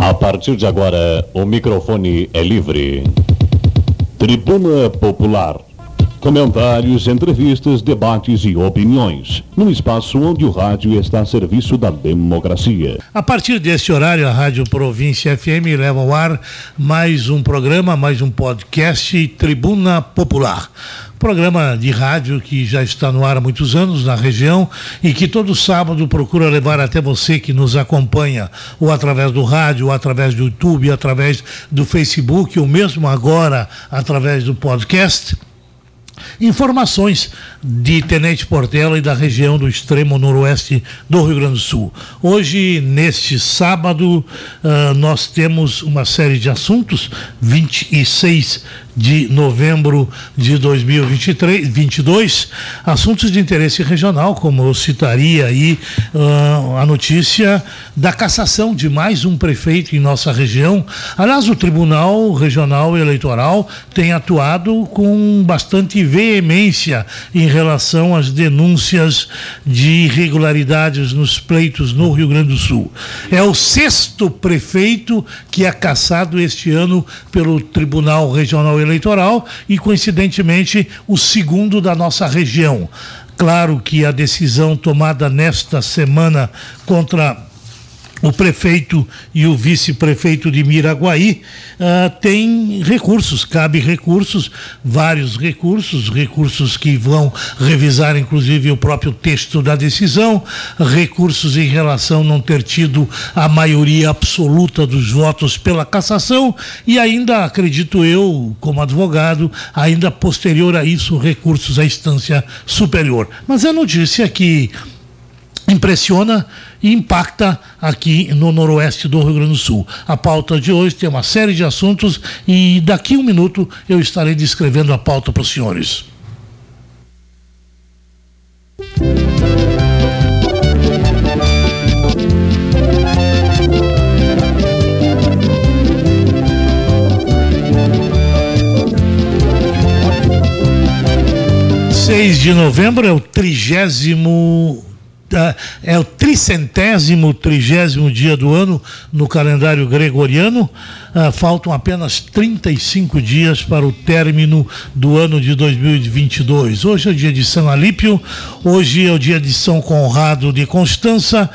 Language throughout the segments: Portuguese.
A partir de agora, o microfone é livre. Tribuna Popular. Comentários, entrevistas, debates e opiniões. Num espaço onde o rádio está a serviço da democracia. A partir deste horário, a Rádio Província FM leva ao ar mais um programa, mais um podcast Tribuna Popular programa de rádio que já está no ar há muitos anos na região e que todo sábado procura levar até você que nos acompanha, ou através do rádio, ou através do YouTube, através do Facebook, ou mesmo agora através do podcast informações de Tenente Portela e da região do extremo noroeste do Rio Grande do Sul. Hoje, neste sábado, uh, nós temos uma série de assuntos, 26 de novembro de 2023, 22, assuntos de interesse regional, como eu citaria aí uh, a notícia da cassação de mais um prefeito em nossa região. Aliás, o Tribunal Regional Eleitoral tem atuado com bastante veemência em relação às denúncias de irregularidades nos pleitos no Rio Grande do Sul. É o sexto prefeito que é cassado este ano pelo Tribunal Regional Eleitoral eleitoral e, coincidentemente, o segundo da nossa região. Claro que a decisão tomada nesta semana contra o prefeito e o vice-prefeito de Miraguaí uh, tem recursos, cabe recursos, vários recursos, recursos que vão revisar inclusive o próprio texto da decisão, recursos em relação a não ter tido a maioria absoluta dos votos pela cassação e ainda, acredito eu, como advogado, ainda posterior a isso, recursos à instância superior. Mas a notícia que impressiona impacta aqui no noroeste do Rio Grande do Sul. A pauta de hoje tem uma série de assuntos e daqui a um minuto eu estarei descrevendo a pauta para os senhores. Seis de novembro é o trigésimo é o tricentésimo, trigésimo dia do ano no calendário gregoriano. Uh, faltam apenas 35 dias para o término do ano de 2022. Hoje é o dia de São Alípio, hoje é o dia de São Conrado de Constança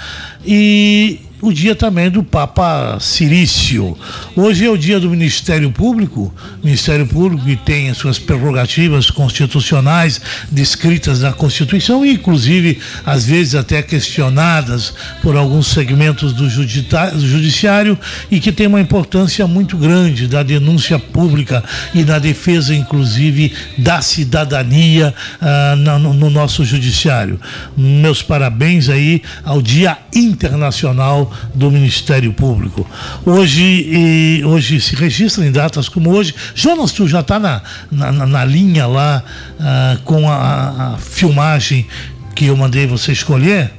e o dia também do Papa Cirício. Hoje é o dia do Ministério Público, Ministério Público que tem as suas prerrogativas constitucionais descritas na Constituição inclusive, às vezes até questionadas por alguns segmentos do, Judiciário e que tem uma importância muito grande da denúncia pública e da defesa, inclusive, da cidadania ah, no, no nosso Judiciário. Meus parabéns aí ao Dia Internacional do Ministério Público. Hoje, hoje se registra em datas como hoje. Jonas, tu já está na, na, na, linha lá ah, com a, a filmagem que eu mandei você escolher?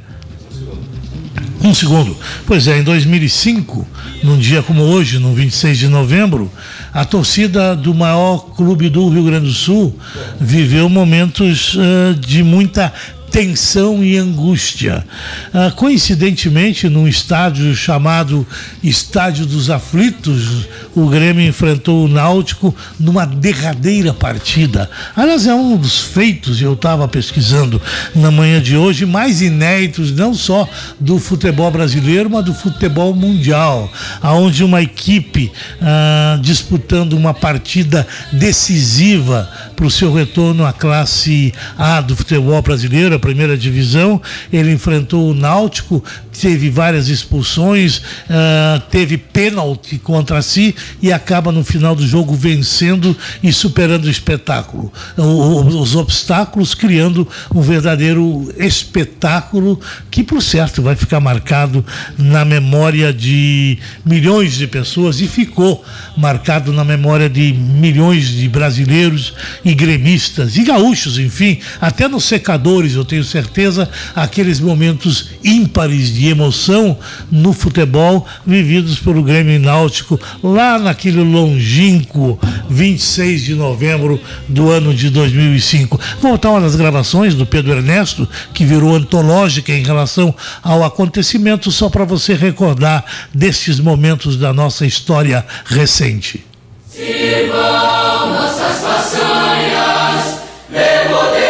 Um segundo. Pois é, em 2005, num dia como hoje, no 26 de novembro, a torcida do maior clube do Rio Grande do Sul viveu momentos uh, de muita tensão e angústia. Ah, coincidentemente, num estádio chamado Estádio dos Aflitos, o Grêmio enfrentou o Náutico numa derradeira partida. Aliás, é um dos feitos, eu estava pesquisando na manhã de hoje, mais inéditos, não só do futebol brasileiro, mas do futebol mundial, aonde uma equipe ah, disputando uma partida decisiva para o seu retorno à classe A do futebol brasileiro, primeira divisão, ele enfrentou o Náutico, teve várias expulsões, uh, teve pênalti contra si e acaba no final do jogo vencendo e superando o espetáculo. O, os obstáculos criando um verdadeiro espetáculo que, por certo, vai ficar marcado na memória de milhões de pessoas e ficou marcado na memória de milhões de brasileiros e gremistas e gaúchos, enfim, até nos secadores eu tenho tenho certeza, aqueles momentos ímpares de emoção no futebol vividos pelo Grêmio Náutico lá naquele longínquo 26 de novembro do ano de 2005. Voltar uma das gravações do Pedro Ernesto, que virou antológica em relação ao acontecimento, só para você recordar destes momentos da nossa história recente. Sirvam nossas façanhas, modelo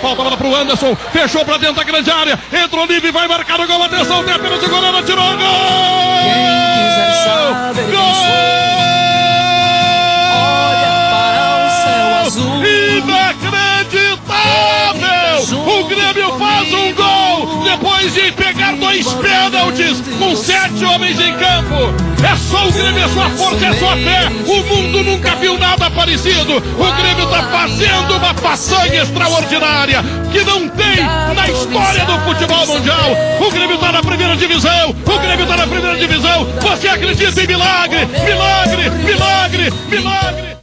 Falta, bola pro Anderson, fechou pra dentro da grande área, entrou livre, vai marcar o gol, atenção, tem apenas o goleiro, tirou o gol! Quem saber gol! O Grêmio faz um gol depois de pegar dois com sete homens em campo. É só o Grêmio, é sua força, é sua fé. O mundo nunca viu nada parecido. O Grêmio está fazendo uma façanha extraordinária que não tem na história do futebol mundial. O Grêmio está na primeira divisão. O Grêmio está na primeira divisão. Você acredita em milagre? Milagre, milagre, milagre.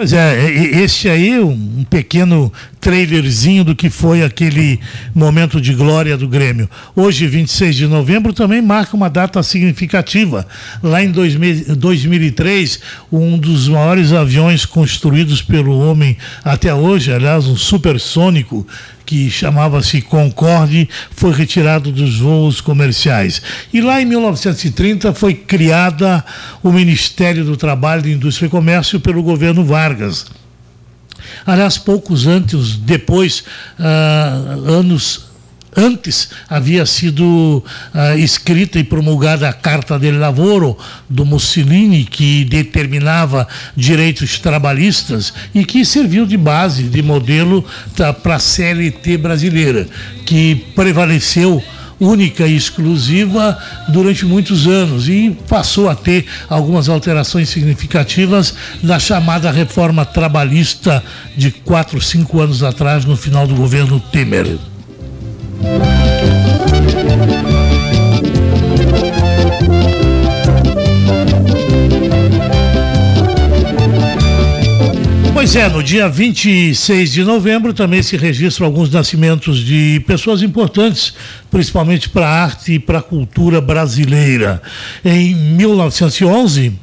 Pois é, este aí, um pequeno trailerzinho do que foi aquele momento de glória do Grêmio. Hoje, 26 de novembro, também marca uma data significativa. Lá em 2003, um dos maiores aviões construídos pelo homem até hoje, aliás, um supersônico, que chamava-se Concorde, foi retirado dos voos comerciais. E lá em 1930 foi criada o Ministério do Trabalho, Indústria e Comércio pelo governo Vargas. Aliás, poucos antes, depois, uh, anos Antes havia sido uh, escrita e promulgada a Carta del Lavoro do Mussolini, que determinava direitos trabalhistas e que serviu de base, de modelo tá, para a CLT brasileira, que prevaleceu única e exclusiva durante muitos anos e passou a ter algumas alterações significativas na chamada reforma trabalhista de quatro, cinco anos atrás, no final do governo Temer. Pois é, no dia 26 de novembro também se registram alguns nascimentos de pessoas importantes, principalmente para a arte e para a cultura brasileira. Em 1911,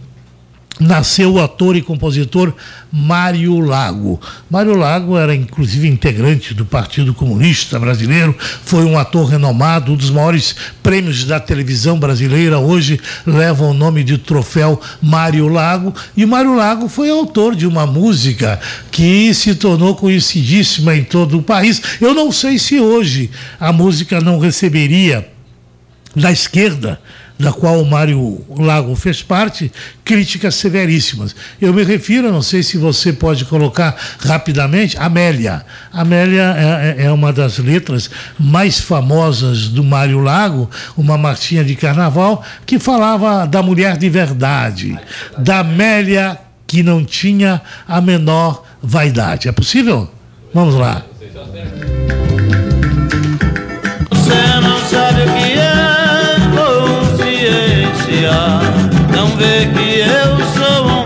nasceu o ator e compositor Mário Lago. Mário Lago era inclusive integrante do Partido Comunista Brasileiro, foi um ator renomado, um dos maiores prêmios da televisão brasileira, hoje leva o nome de troféu Mário Lago, e Mário Lago foi autor de uma música que se tornou conhecidíssima em todo o país. Eu não sei se hoje a música não receberia da esquerda da qual o Mário Lago fez parte, críticas severíssimas. Eu me refiro, não sei se você pode colocar rapidamente, Amélia. Amélia é, é, é uma das letras mais famosas do Mário Lago, uma marchinha de carnaval, que falava da mulher de verdade, da Amélia que não tinha a menor vaidade. É possível? Vamos lá. Não vê que eu sou um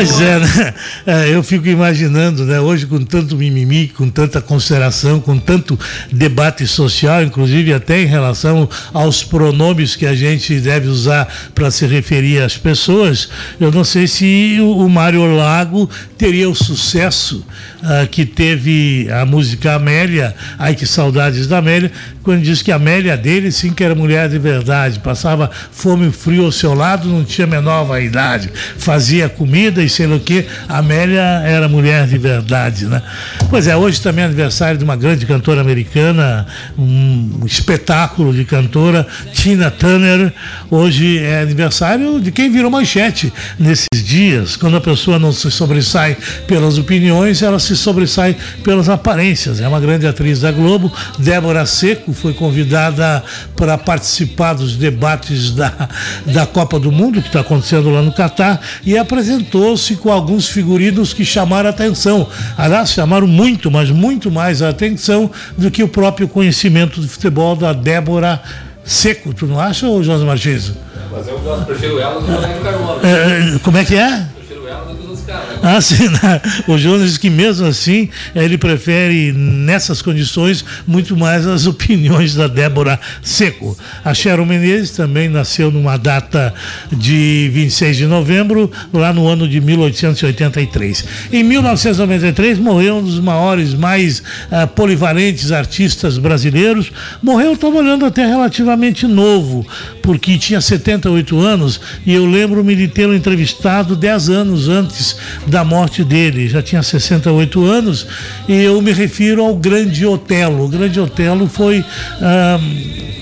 Pois é, né? É, eu fico imaginando, né? Hoje com tanto mimimi, com tanta consideração, com tanto debate social, inclusive até em relação aos pronomes que a gente deve usar para se referir às pessoas, eu não sei se o, o Mário Lago teria o sucesso uh, que teve a música Amélia, ai que saudades da Amélia, quando diz que a Amélia dele sim que era mulher de verdade, passava fome e frio ao seu lado, não tinha menor vaidade, fazia comida e sei lá o quê. Amélia era mulher de verdade, né? Pois é, hoje também é aniversário de uma grande cantora americana, um espetáculo de cantora, Tina Turner. Hoje é aniversário de quem virou manchete nesses dias. Quando a pessoa não se sobressai pelas opiniões, ela se sobressai pelas aparências. É uma grande atriz da Globo. Débora Seco foi convidada para participar dos debates da, da Copa do Mundo, que está acontecendo lá no Catar, e apresentou-se com alguns figurinos que chamaram a atenção. Aliás, chamaram muito, mas muito mais a atenção do que o próprio conhecimento de futebol da Débora Seco. Tu não acha, José Martins? Mas eu prefiro ela do que o Carmona. É, como é que é? Ah, sim, né? o Jonas diz que mesmo assim ele prefere nessas condições muito mais as opiniões da Débora Seco. A Sharon Menezes também nasceu numa data de 26 de novembro, lá no ano de 1883. Em 1993 morreu um dos maiores, mais uh, polivalentes artistas brasileiros. Morreu, estava olhando até relativamente novo, porque tinha 78 anos e eu lembro-me de tê-lo entrevistado 10 anos antes da morte dele, já tinha 68 anos, e eu me refiro ao Grande Otelo. O Grande Otelo foi ah,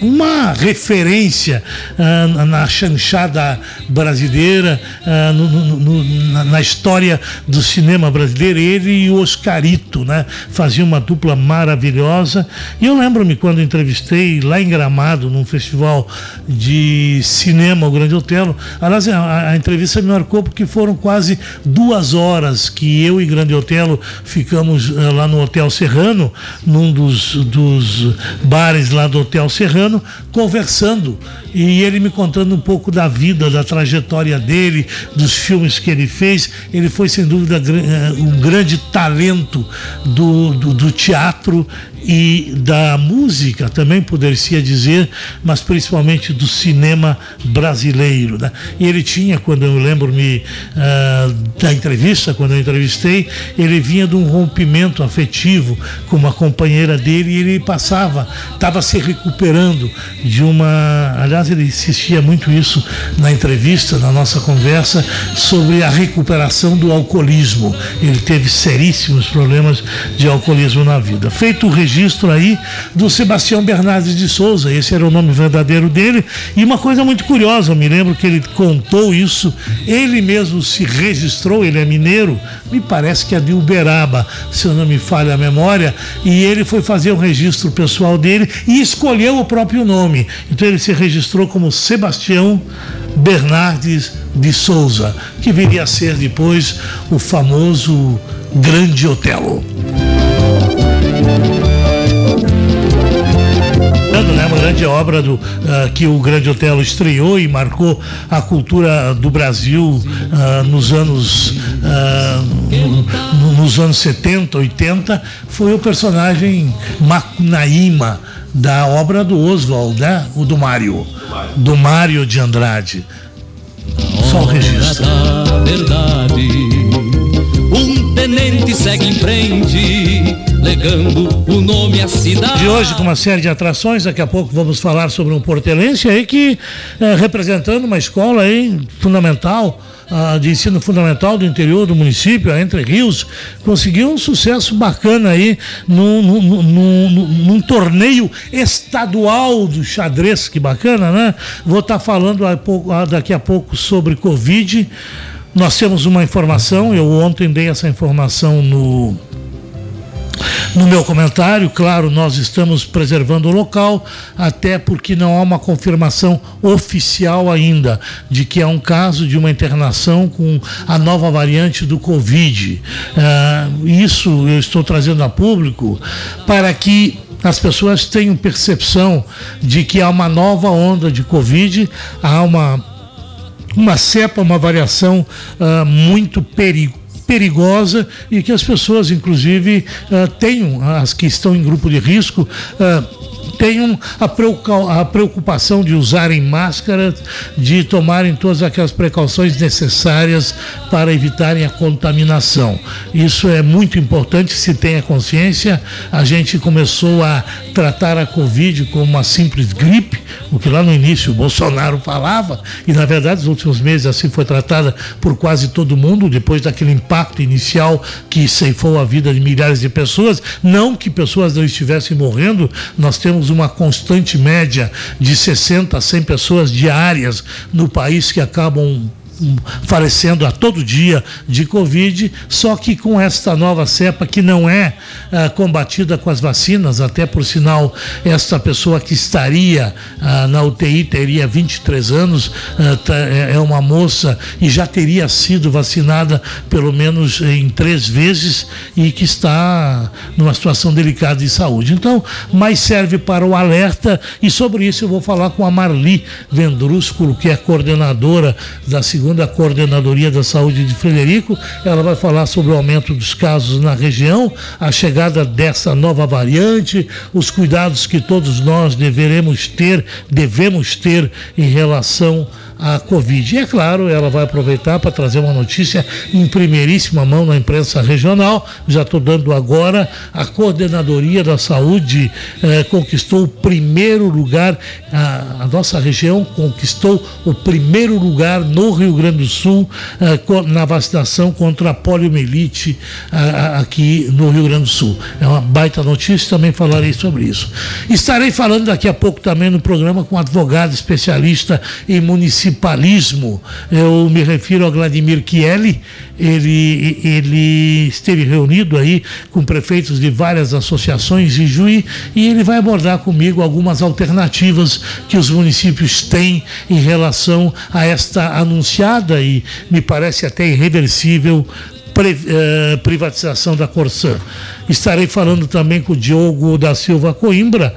uma referência ah, na chanchada brasileira, ah, no, no, no, na história do cinema brasileiro. Ele e o Oscarito, né? Faziam uma dupla maravilhosa. E eu lembro-me quando entrevistei lá em Gramado, num festival de cinema, o Grande Otelo. Aliás, a, a entrevista me marcou porque foram quase duas horas que eu e Grande Otelo ficamos uh, lá no Hotel Serrano, num dos, dos bares lá do Hotel Serrano, conversando e ele me contando um pouco da vida, da trajetória dele, dos filmes que ele fez. Ele foi, sem dúvida, eh, um grande talento do, do, do teatro e da música, também poderia dizer, mas principalmente do cinema brasileiro. Né? E ele tinha, quando eu lembro-me uh, da entrevista, quando eu entrevistei, ele vinha de um rompimento afetivo com uma companheira dele e ele passava, estava se recuperando de uma. Aliás, ele insistia muito isso na entrevista, na nossa conversa, sobre a recuperação do alcoolismo. Ele teve seríssimos problemas de alcoolismo na vida. Feito o registro aí do Sebastião Bernardes de Souza, esse era o nome verdadeiro dele, e uma coisa muito curiosa, eu me lembro que ele contou isso, ele mesmo se registrou, ele é mineiro, me parece que é de Uberaba, se eu não me falha a memória, e ele foi fazer o registro pessoal dele e escolheu o próprio nome. Então ele se registrou como Sebastião Bernardes de Souza, que viria a ser depois o famoso Grande Otelo. Né, uma grande obra do, uh, que o Grande Otelo estreou e marcou a cultura do Brasil uh, nos anos uh, no, nos anos 70, 80, foi o personagem Macunaíma da obra do Oswald, né? O do Mário, do Mário de Andrade. Só o registro. verdade, tenente segue em frente, legando o nome à cidade. De hoje com uma série de atrações, daqui a pouco vamos falar sobre um portelense aí que é, representando uma escola aí fundamental de ensino fundamental do interior do município, a Entre Rios, conseguiu um sucesso bacana aí num, num, num, num torneio estadual do xadrez, que bacana, né? Vou estar tá falando a pouco, daqui a pouco sobre Covid. Nós temos uma informação, eu ontem dei essa informação no no meu comentário, claro, nós estamos preservando o local, até porque não há uma confirmação oficial ainda de que é um caso de uma internação com a nova variante do Covid. Uh, isso eu estou trazendo a público para que as pessoas tenham percepção de que há uma nova onda de Covid, há uma, uma cepa, uma variação uh, muito perigosa perigosa e que as pessoas, inclusive, uh, tenham, as que estão em grupo de risco, uh, tenham a preocupação de usarem máscaras, de tomarem todas aquelas precauções necessárias para evitarem a contaminação. Isso é muito importante, se tenha consciência. A gente começou a tratar a Covid como uma simples gripe, o que lá no início o Bolsonaro falava, e na verdade nos últimos meses assim foi tratada por quase todo mundo, depois daquele impacto inicial que ceifou a vida de milhares de pessoas. Não que pessoas não estivessem morrendo, nós temos uma constante média de 60 a 100 pessoas diárias no país que acabam falecendo a todo dia de Covid, só que com esta nova cepa que não é ah, combatida com as vacinas, até por sinal, esta pessoa que estaria ah, na UTI teria 23 anos, ah, tá, é, é uma moça e já teria sido vacinada pelo menos em três vezes e que está numa situação delicada de saúde. Então, mais serve para o alerta e sobre isso eu vou falar com a Marli Vendrúsculo, que é coordenadora da segunda segunda Coordenadoria da Saúde de Frederico. Ela vai falar sobre o aumento dos casos na região, a chegada dessa nova variante, os cuidados que todos nós deveremos ter, devemos ter em relação a Covid. E é claro, ela vai aproveitar para trazer uma notícia em primeiríssima mão na imprensa regional. Já estou dando agora. A Coordenadoria da Saúde eh, conquistou o primeiro lugar, a, a, nossa região conquistou o primeiro lugar no Rio Grande do Sul eh, na vacinação contra a poliomielite aqui no Rio Grande do Sul. É uma baita notícia, também falarei sobre isso. Estarei falando daqui a pouco também no programa com um advogado especialista em município municipalismo. Eu me refiro a Vladimir Chieli, ele, ele esteve reunido aí com prefeitos de várias associações de Juí e ele vai abordar comigo algumas alternativas que os municípios têm em relação a esta anunciada e me parece até irreversível eh, privatização da Corsã. Estarei falando também com o Diogo da Silva Coimbra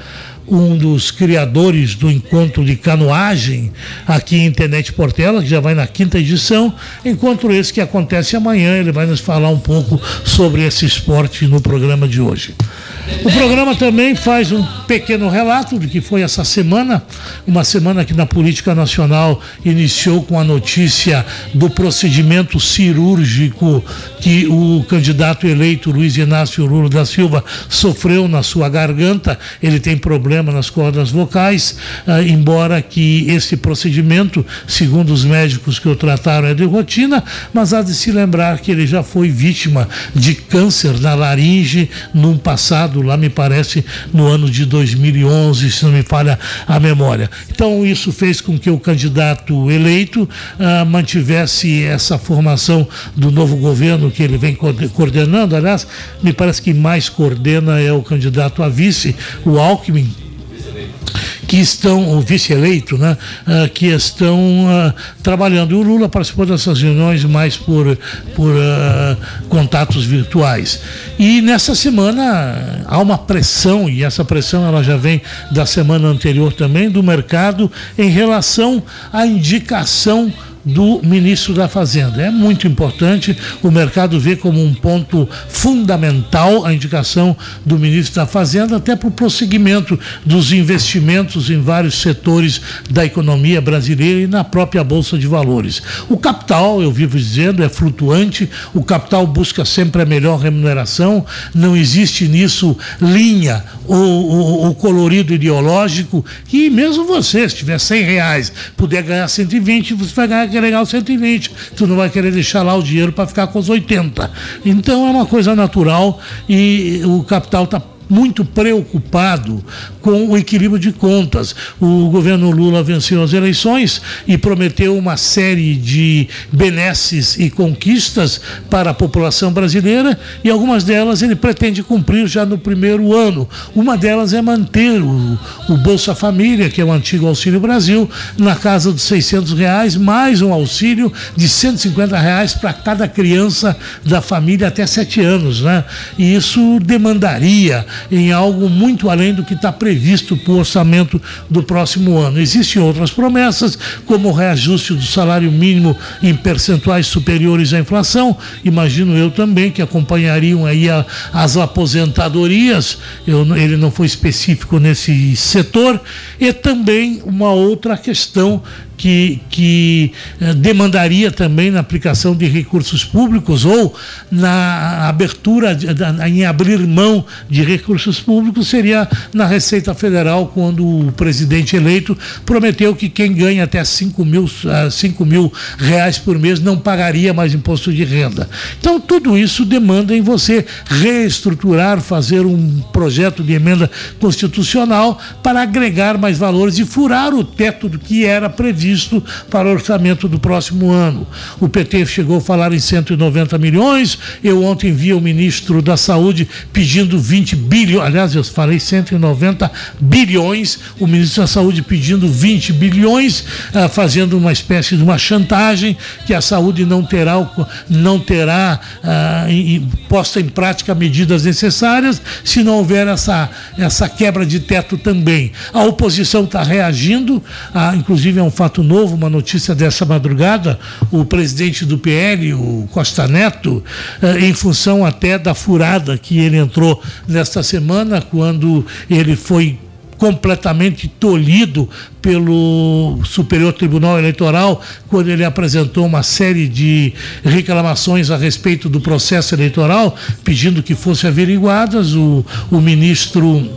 um dos criadores do encontro de canoagem aqui em Tenente Portela, que já vai na quinta edição. Encontro esse que acontece amanhã, ele vai nos falar um pouco sobre esse esporte no programa de hoje. O programa também faz um pequeno relato do que foi essa semana, uma semana que na política nacional iniciou com a notícia do procedimento cirúrgico que o candidato eleito Luiz Inácio Lula da Silva sofreu na sua garganta. Ele tem problema nas cordas vocais, ah, embora que esse procedimento, segundo os médicos que o trataram, é de rotina, mas há de se lembrar que ele já foi vítima de câncer na laringe num passado lá me parece no ano de 2011, se não me falha a memória. Então isso fez com que o candidato eleito ah, mantivesse essa formação do novo governo que ele vem coordenando. Aliás, me parece que mais coordena é o candidato a vice, o Alckmin, que estão, o vice-eleito, né, uh, que estão uh, trabalhando. E o Lula participou dessas reuniões mais por, por uh, contatos virtuais. E nessa semana há uma pressão, e essa pressão ela já vem da semana anterior também, do mercado em relação à indicação do ministro da Fazenda. É muito importante, o mercado vê como um ponto fundamental a indicação do ministro da Fazenda, até para o prosseguimento dos investimentos em vários setores da economia brasileira e na própria Bolsa de Valores. O capital, eu vivo dizendo, é flutuante, o capital busca sempre a melhor remuneração, não existe nisso linha ou, ou, colorido ideológico, que mesmo você, se tiver 100 reais, puder ganhar 120, você vai ganhar ganhar os 120, tu não vai querer deixar lá o dinheiro para ficar com os 80. Então é uma coisa natural e o capital está muito preocupado com o equilíbrio de contas. O governo Lula venceu as eleições e prometeu uma série de benesses e conquistas para a população brasileira e algumas delas ele pretende cumprir já no primeiro ano. Uma delas é manter o, o Bolsa Família, que é o antigo Auxílio Brasil, na casa dos 600 reais, mais um auxílio de 150 reais para cada criança da família até 7 anos. Né? E isso demandaria em algo muito além do que está previsto para o orçamento do próximo ano. Existem outras promessas, como o reajuste do salário mínimo em percentuais superiores à inflação. Imagino eu também que acompanhariam aí a, as aposentadorias. Eu, ele não foi específico nesse setor. E também uma outra questão que, que eh, demandaria também na aplicação de recursos públicos ou na abertura, em abrir mão de recursos públicos, seria na Receita Federal, quando o presidente eleito prometeu que quem ganha até 5 mil, 5 mil reais por mês não pagaria mais imposto de renda. Então, tudo isso demanda em você reestruturar, fazer um projeto de emenda constitucional para agregar mais valores e furar o teto do que era previsto previsto para o orçamento do próximo ano. O PT chegou a falar em 190 milhões. Eu ontem vi o ministro da Saúde pedindo 20 bilhões. Aliás, eu falei 190 bilhões. O ministro da Saúde pedindo 20 bilhões, ah, fazendo uma espécie de uma chantagem que a saúde não terá, não terá ah, posta em prática medidas necessárias se não houver essa, essa quebra de teto também. A oposição está reagindo, ah, inclusive é um fato fato novo, uma notícia dessa madrugada, o presidente do PL, o Costa Neto, eh, em função até da furada que ele entrou nesta semana, quando ele foi completamente tolhido pelo Superior Tribunal Eleitoral quando ele apresentou uma série de reclamações a respeito do processo eleitoral, pedindo que fossem averiguadas. O, o ministro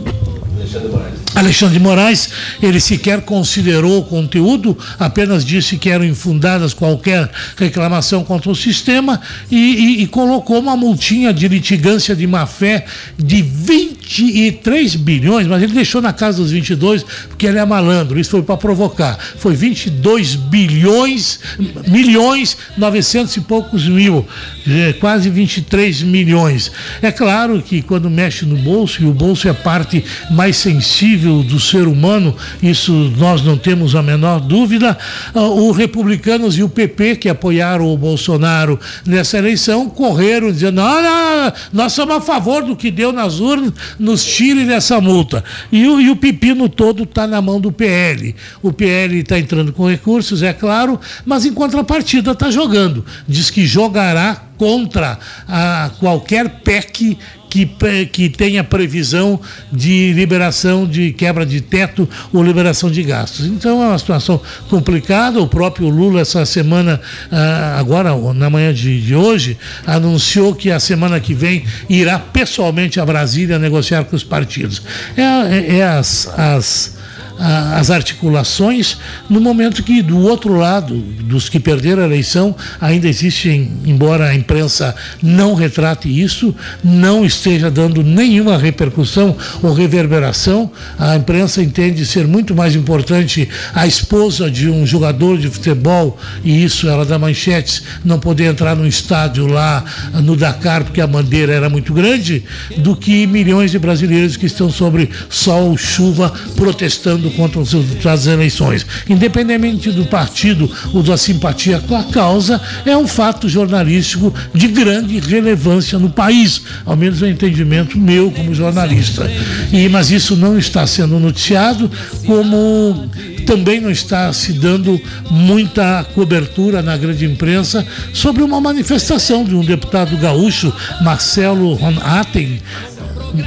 Alexandre de Moraes, ele sequer considerou o conteúdo, apenas disse que eram infundadas qualquer reclamação contra o sistema e, e, e colocou uma multinha de litigância de má-fé de 23 bilhões, mas ele deixou na casa dos 22 porque ele é malandro, isso foi para provocar. Foi 22 bilhões, milhões, 900 e poucos mil, é, quase 23 milhões. É claro que quando mexe no bolso, e o bolso é a parte mais sensível nível do ser humano, isso nós não temos a menor dúvida. Uh, os republicanos e o PP, que apoiaram o Bolsonaro nessa eleição, correram dizendo: não, não, nós somos a favor do que deu nas urnas, nos tire dessa multa. E o, e o pepino todo está na mão do PL. O PL está entrando com recursos, é claro, mas em contrapartida está jogando. Diz que jogará contra a qualquer PEC que, que tenha previsão de liberação de quebra de teto ou liberação de gastos. Então é uma situação complicada. O próprio Lula, essa semana, ah, agora na manhã de, hoje, anunciou que a semana que vem irá pessoalmente a Brasília negociar com os partidos. É, é, é as, as as articulações, no momento que do outro lado, dos que perderam a eleição, ainda existem, embora a imprensa não retrate isso, não esteja dando nenhuma repercussão ou reverberação, a imprensa entende ser muito mais importante a esposa de um jogador de futebol, e isso ela dá manchetes, não poder entrar no estádio lá no Dakar porque a bandeira era muito grande, do que milhões de brasileiros que estão sobre sol, chuva, protestando contra os resultados das eleições. Independentemente do partido ou da simpatia com a causa, é um fato jornalístico de grande relevância no país, ao menos é o entendimento meu como jornalista. E, mas isso não está sendo noticiado, como também não está se dando muita cobertura na grande imprensa sobre uma manifestação de um deputado gaúcho, Marcelo Ronaten,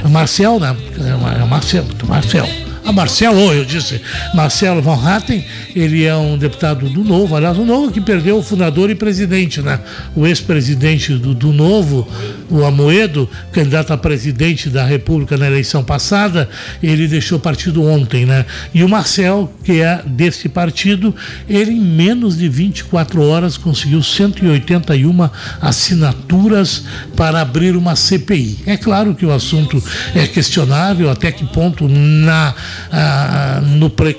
Marcel, né? É Marcel, Marcel a Marcelo, eu disse, Marcelo Van Hatten, ele é um deputado do Novo, aliás, o Novo que perdeu o fundador e presidente, né? O ex-presidente do, do Novo, o Amoedo, candidato a presidente da República na eleição passada, ele deixou o partido ontem, né? E o Marcel, que é desse partido, ele em menos de 24 horas conseguiu 181 assinaturas para abrir uma CPI. É claro que o assunto é questionável, até que ponto na ah, no pre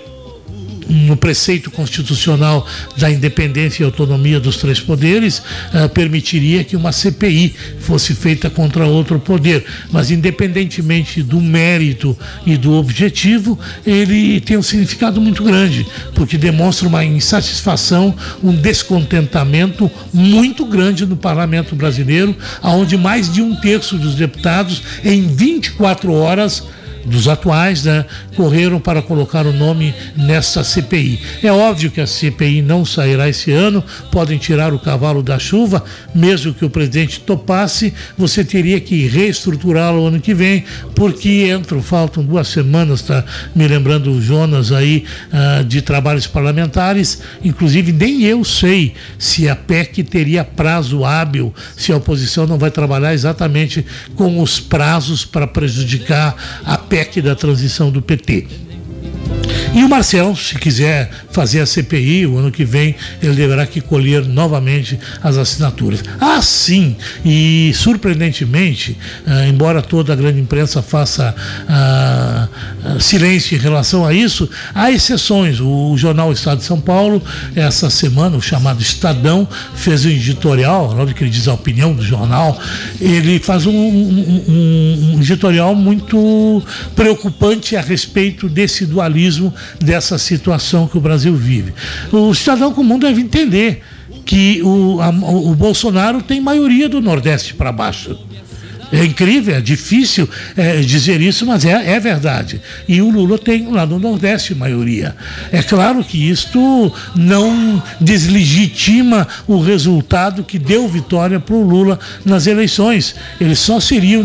no preceito constitucional da independência e autonomia dos três poderes, uh, permitiria que uma CPI fosse feita contra outro poder. Mas, independentemente do mérito e do objetivo, ele tem um significado muito grande, porque demonstra uma insatisfação, um descontentamento muito grande no parlamento brasileiro, onde mais de um terço dos deputados, em 24 horas, dos atuais, né, correram para colocar o nome nessa CPI. É óbvio que a CPI não sairá esse ano, podem tirar o cavalo da chuva, mesmo que o presidente topasse, você teria que reestruturá-lo ano que vem, porque entram, faltam duas semanas, tá me lembrando o Jonas aí, uh, de trabalhos parlamentares, inclusive nem eu sei se a PEC teria prazo hábil, se a oposição não vai trabalhar exatamente com os prazos para prejudicar a PEC da transição do PT. E o Marcel, se quiser fazer a CPI, o ano que vem ele deverá que colher novamente as assinaturas. Ah, sim, e surpreendentemente, ah, embora toda a grande imprensa faça ah, ah, silêncio em relação a isso, há exceções. O, jornal Estado de São Paulo, essa semana, o chamado Estadão, fez um editorial, na hora que ele diz a opinião do jornal, ele faz um, um, um editorial muito preocupante a respeito desse dualismo dessa situação que o Brasil vive. O cidadão comum deve entender que o, a, o Bolsonaro tem maioria do Nordeste para baixo. É incrível, é difícil é, dizer isso, mas é, é verdade. E o Lula tem lá no Nordeste maioria. É claro que isto não deslegitima o resultado que deu vitória para o Lula nas eleições. Eles só seriam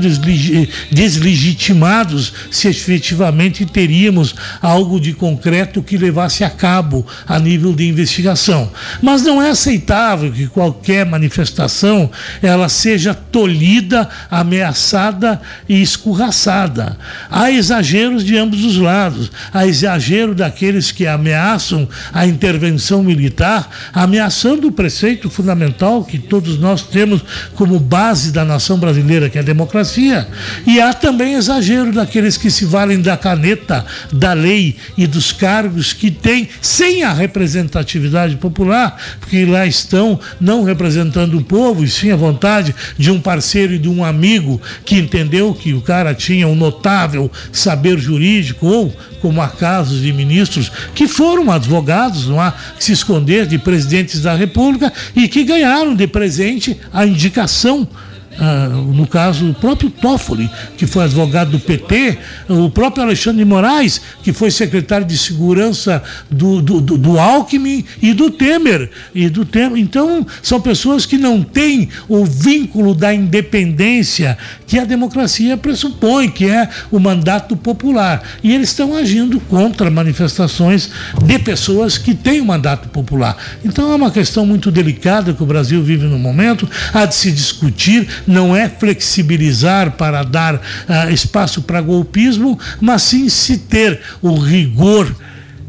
deslegitimados se efetivamente teríamos algo de concreto que levasse a cabo a nível de investigação. Mas não é aceitável que qualquer manifestação ela seja tolhida, ameaçada ameaçada e escorraçada. Há exageros de ambos os lados. Há exagero daqueles que ameaçam a intervenção militar, ameaçando o preceito fundamental que todos nós temos como base da nação brasileira, que é a democracia. E há também exagero daqueles que se valem da caneta, da lei e dos cargos que têm, sem a representatividade popular, porque lá estão não representando o povo, e sim a vontade de um parceiro e de um amigo amigo que entendeu que o cara tinha um notável saber jurídico, ou como há casos de ministros que foram advogados, não há que se esconder de presidentes da República e que ganharam de presente a indicação ah, no caso, o próprio Toffoli, que foi advogado do PT, o próprio Alexandre de Moraes, que foi secretário de segurança do, do, do, do Alckmin e do Temer. E do Temer. Então, são pessoas que não têm o vínculo da independência que a democracia pressupõe, que é o mandato popular. E eles estão agindo contra manifestações de pessoas que têm o mandato popular. Então, é uma questão muito delicada que o Brasil vive no momento, há de se discutir não é flexibilizar para dar uh, espaço para golpismo, mas sim se ter o rigor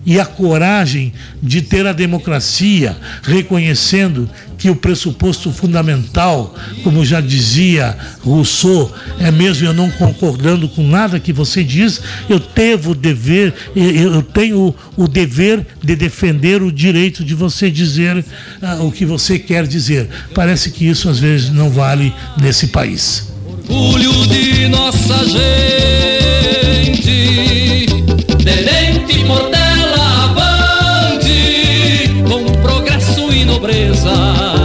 e a coragem de ter a democracia, reconhecendo que o pressuposto fundamental, como já dizia Rousseau, é mesmo eu não concordando com nada que você diz, eu tenho o dever, eu tenho o dever de defender o direito de você dizer uh, o que você quer dizer. Parece que isso às vezes não vale nesse país. Orgulho de nossa gente, tenente pobreza.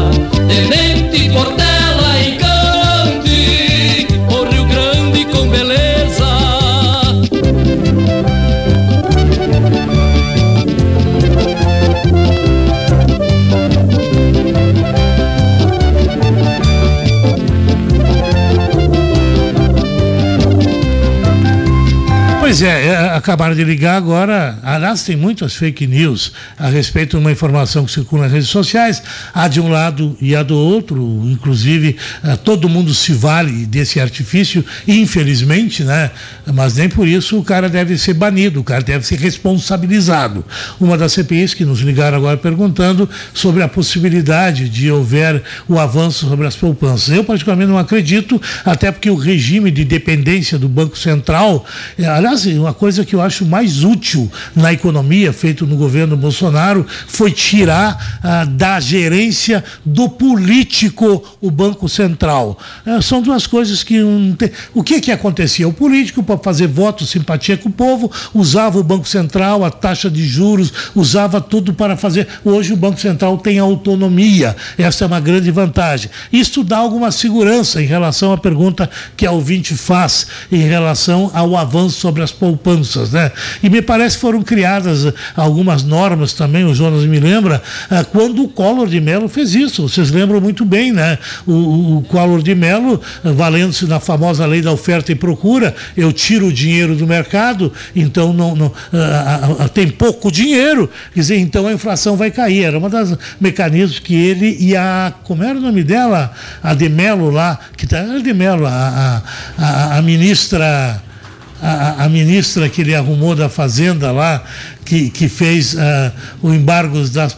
É, é, acabaram de ligar agora. Aliás, tem muitas fake news a respeito de uma informação que circula nas redes sociais. Há de um lado e há do outro. Inclusive, eh, todo mundo se vale desse artifício, infelizmente, né? Mas nem por isso o cara deve ser banido, o cara deve ser responsabilizado. Uma das CPIs que nos ligaram agora perguntando sobre a possibilidade de houver o avanço sobre as poupanças. Eu, particularmente, não acredito, até porque o regime de dependência do Banco Central, eh, aliás, Aliás, uma coisa que eu acho mais útil na economia, feito no governo Bolsonaro, foi tirar ah, da gerência do político o Banco Central. Ah, são duas coisas que. Um, o que que acontecia? O político, para fazer voto, simpatia com o povo, usava o Banco Central, a taxa de juros, usava tudo para fazer. Hoje o Banco Central tem autonomia. Essa é uma grande vantagem. Isso dá alguma segurança em relação à pergunta que a ouvinte faz em relação ao avanço sobre as poupanças. Né? E me parece que foram criadas algumas normas também, o Jonas me lembra, ah, quando o Collor de Mello fez isso. Vocês lembram muito bem, né? O, o Collor de Mello, valendo-se na famosa lei da oferta e procura, eu tiro o dinheiro do mercado, então não, não uh, uh, tem pouco dinheiro, quer dizer, então a inflação vai cair. Era um dos mecanismos que ele e a. Como era o nome dela? A de Mello lá, que tá, a de Mello, a, a, a ministra. A, a, ministra que ele arrumou da Fazenda lá, que, que fez uh, o embargo das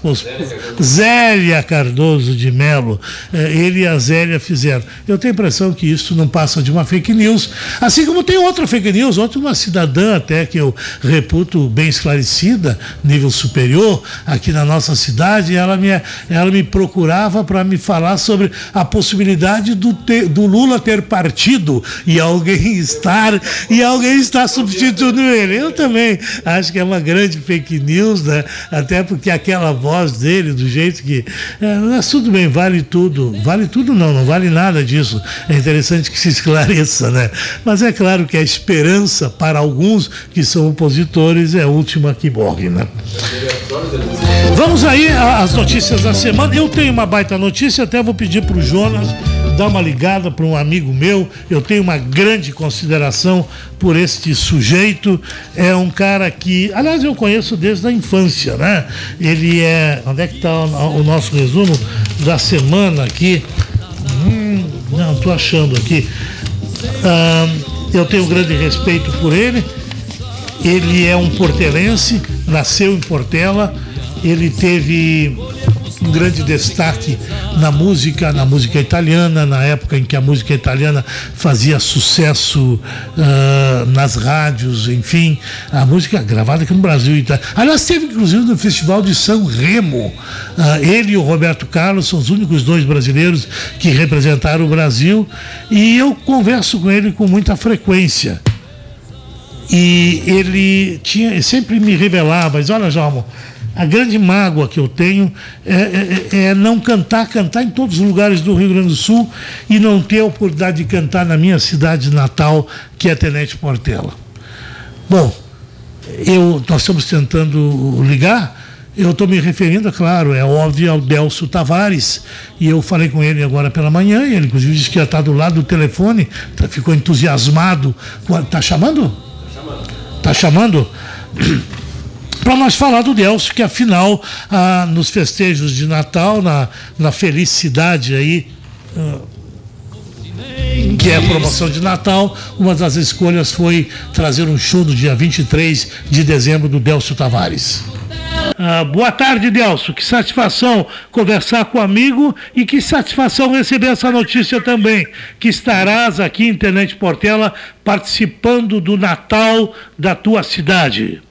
Zélia Cardoso de Mello, uh, ele e a Zélia fizeram. Eu tenho a impressão que isso não passa de uma fake news, assim como tem outra fake news, outra uma cidadã até que eu reputo bem esclarecida, nível superior, aqui na nossa cidade, ela me, ela me procurava para me falar sobre a possibilidade do, do Lula ter partido e alguém estar e alguém estar substituindo ele. Eu também acho que é uma grande de fake news, né? até porque aquela voz dele, do jeito que. É, mas tudo bem, vale tudo. Vale tudo não, não vale nada disso. É interessante que se esclareça, né? Mas é claro que a esperança para alguns que são opositores é a última que morre, né? Vamos aí às notícias da semana. Eu tenho uma baita notícia, até vou pedir para o Jonas dar uma ligada para um amigo meu. Eu tenho uma grande consideração por este sujeito. É um cara que, aliás, eu conheço desde a infância, né? Ele é. Onde é que está o, nosso resumo da semana aqui? Hum, não, estou achando aqui. Ah, eu tenho grande respeito por ele. Ele é um portelense, nasceu em Portela. Ele teve grande destaque na música, na música italiana, na época em que a música italiana fazia sucesso uh, nas rádios, enfim, a música gravada aqui no Brasil. Aliás, teve inclusive no Festival de São Remo. Uh, ele e o Roberto Carlos são os únicos dois brasileiros que representaram o Brasil e eu converso com ele com muita frequência. E ele tinha, sempre me revelava, mas olha, Jalmo, a grande mágoa que eu tenho é, é, é, é, não cantar, cantar em todos os lugares do Rio Grande do Sul e não ter a oportunidade de cantar na minha cidade natal, que é Tenente Portela. Bom, eu, nós estamos tentando ligar, eu estou me referindo, é claro, é óbvio, ao Delcio Tavares, e eu falei com ele agora pela manhã, e ele inclusive disse que ia estar do lado do telefone, tá, ficou entusiasmado. Está chamando? Está chamando. Está chamando? para nós falar do Delcio, que afinal, ah, nos festejos de Natal, na, na felicidade aí. Ah, que é a promoção de Natal, uma das escolhas foi trazer um show no dia 23 de dezembro do Delcio Tavares. Ah, boa tarde, Delcio. Que satisfação conversar com o amigo e que satisfação receber essa notícia também, que estarás aqui em Tenente Portela participando do Natal da tua cidade.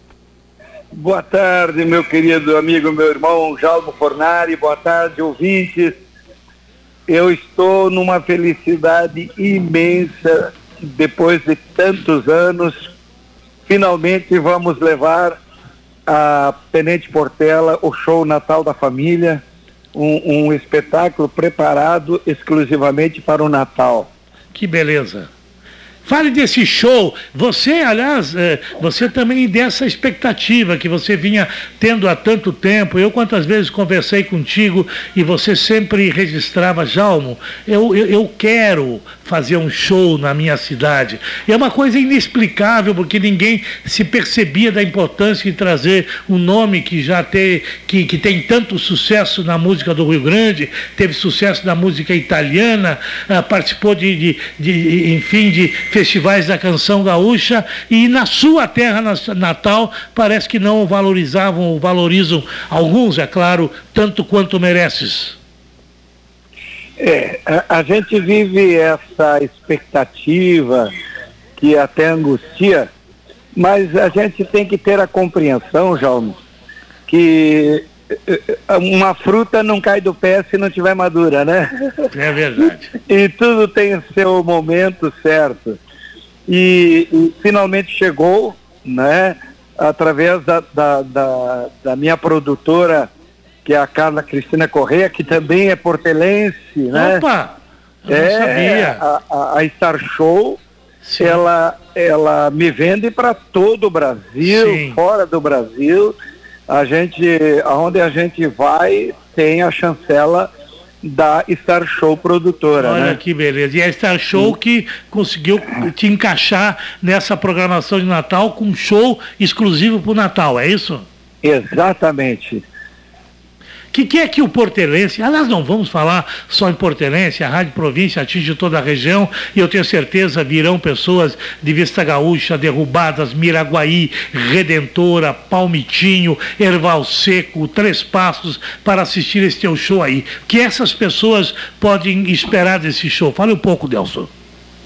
Boa tarde, meu querido amigo, meu irmão Jalmo Fornari. Boa tarde, ouvintes. Eu estou numa felicidade imensa. Depois de tantos anos, finalmente vamos levar a Tenente Portela o show Natal da Família, um, um espetáculo preparado exclusivamente para o Natal. Que beleza! Fale desse show. Você, aliás, é, você também dessa expectativa que você vinha tendo há tanto tempo. Eu quantas vezes conversei contigo e você sempre registrava, Jalmo, eu, eu, eu quero fazer um show na minha cidade. E é uma coisa inexplicável, porque ninguém se percebia da importância de trazer um nome que já tem, que, que tem tanto sucesso na música do Rio Grande, teve sucesso na música italiana, ah, participou de, de, de, enfim, de festivais da canção gaúcha e na sua terra natal parece que não valorizavam ou valorizam alguns, é claro, tanto quanto mereces. É, a, a gente vive essa expectativa que até angustia Mas a gente tem que ter a compreensão, Jaume, que eh, eh, uma fruta não cai do pé se não tiver madura, né? É verdade. E tudo tem seu momento certo. E, e finalmente chegou, né? Através da, da, da, da, minha produtora, que é a Carla Cristina Correia, que também é portelense, né? Opa! Eu é, sabia. A, a, a Star Show, ela, ela me vende para todo o Brasil, Sim. fora do Brasil. A gente, aonde a gente vai, tem a chancela da Star Show produtora. Olha né? que beleza. E a Star Show Sim. que conseguiu te encaixar nessa programação de Natal com um show exclusivo para o Natal, é isso? Exatamente que, que é que o portelense, aliás, não vamos falar só em portelense, a Rádio Província atinge toda a região e eu tenho certeza virão pessoas de Vista Gaúcha, Derrubadas, Miraguaí, Redentora, Palmitinho, Erval Seco, Três Passos para assistir esse teu show aí. O que essas pessoas podem esperar desse show? Fale um pouco, Delson.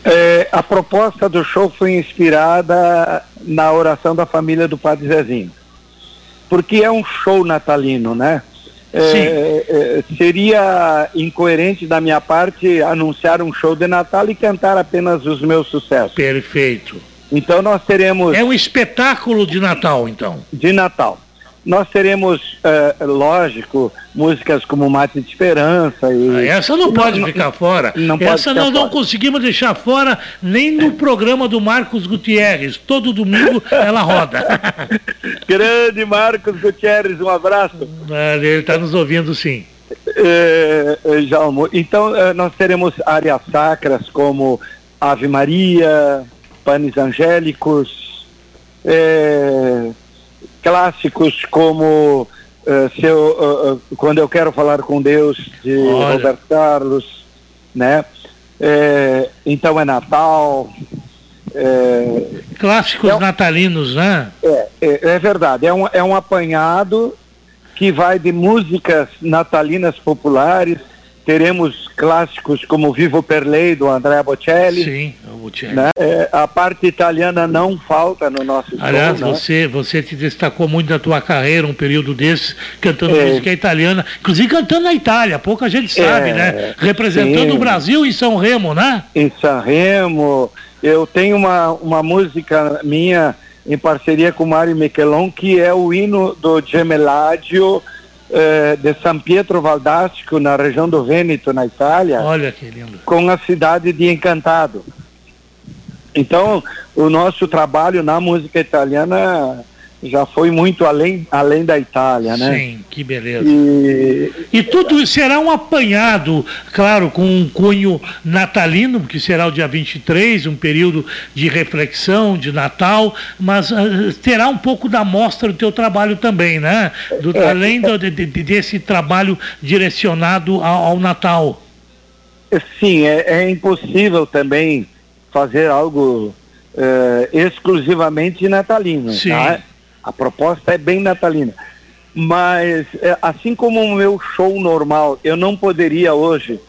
É, a proposta do show foi inspirada na oração da família do Padre Zezinho. Porque é um show natalino, né? É, é, seria incoerente da minha parte anunciar um show de Natal e cantar apenas os meus sucessos. Perfeito. Então nós teremos. É um espetáculo de Natal, então. De Natal. Nós teremos, uh, lógico, músicas como Mate de Esperança. E... Ah, essa não pode não, ficar fora. Não essa nós não conseguimos deixar fora nem no programa do Marcos Gutierrez. Todo domingo ela roda. Grande Marcos Gutierrez, um abraço. Ele está nos ouvindo sim. É, Jalmo, então nós teremos áreas sacras como Ave Maria, Panes Angélicos, é, clássicos como uh, seu, uh, Quando Eu Quero Falar com Deus, de Olha. Roberto Carlos, né? É, então é Natal. É, Clássicos é, natalinos, né? É, é, é, verdade. É um, é um apanhado que vai de músicas natalinas populares teremos clássicos como Vivo per Lei, do Andrea Bocelli. Sim, o Bocelli. Né? É, a parte italiana não falta no nosso Aliás, show, né? você, você te destacou muito na tua carreira, um período desse, cantando é. música italiana, inclusive cantando na Itália, pouca gente sabe, é, né? Representando sim. o Brasil em São Remo, né? Em São Remo. Eu tenho uma, uma música minha em parceria com o Mário Michelon, que é o hino do Gemellaggio, eh, de San Pietro Valdastico, na região do Vêneto, na Itália. Olha que lindo. Com a cidade de Encantado. Então, o nosso trabalho na música italiana já foi muito além, além da Itália, né? Sim, que beleza. E, e tudo será um apanhado, claro, com um cunho natalino, que será o dia 23, um período de reflexão, de Natal, mas uh, terá um pouco da mostra do teu trabalho também, né? Do, é, além do, de, de, desse trabalho direcionado ao, ao Natal. Sim, é, é, impossível também fazer algo uh, exclusivamente natalino. Sim. Tá? A proposta é bem natalina. Mas, é, assim como o meu show normal, eu não poderia hoje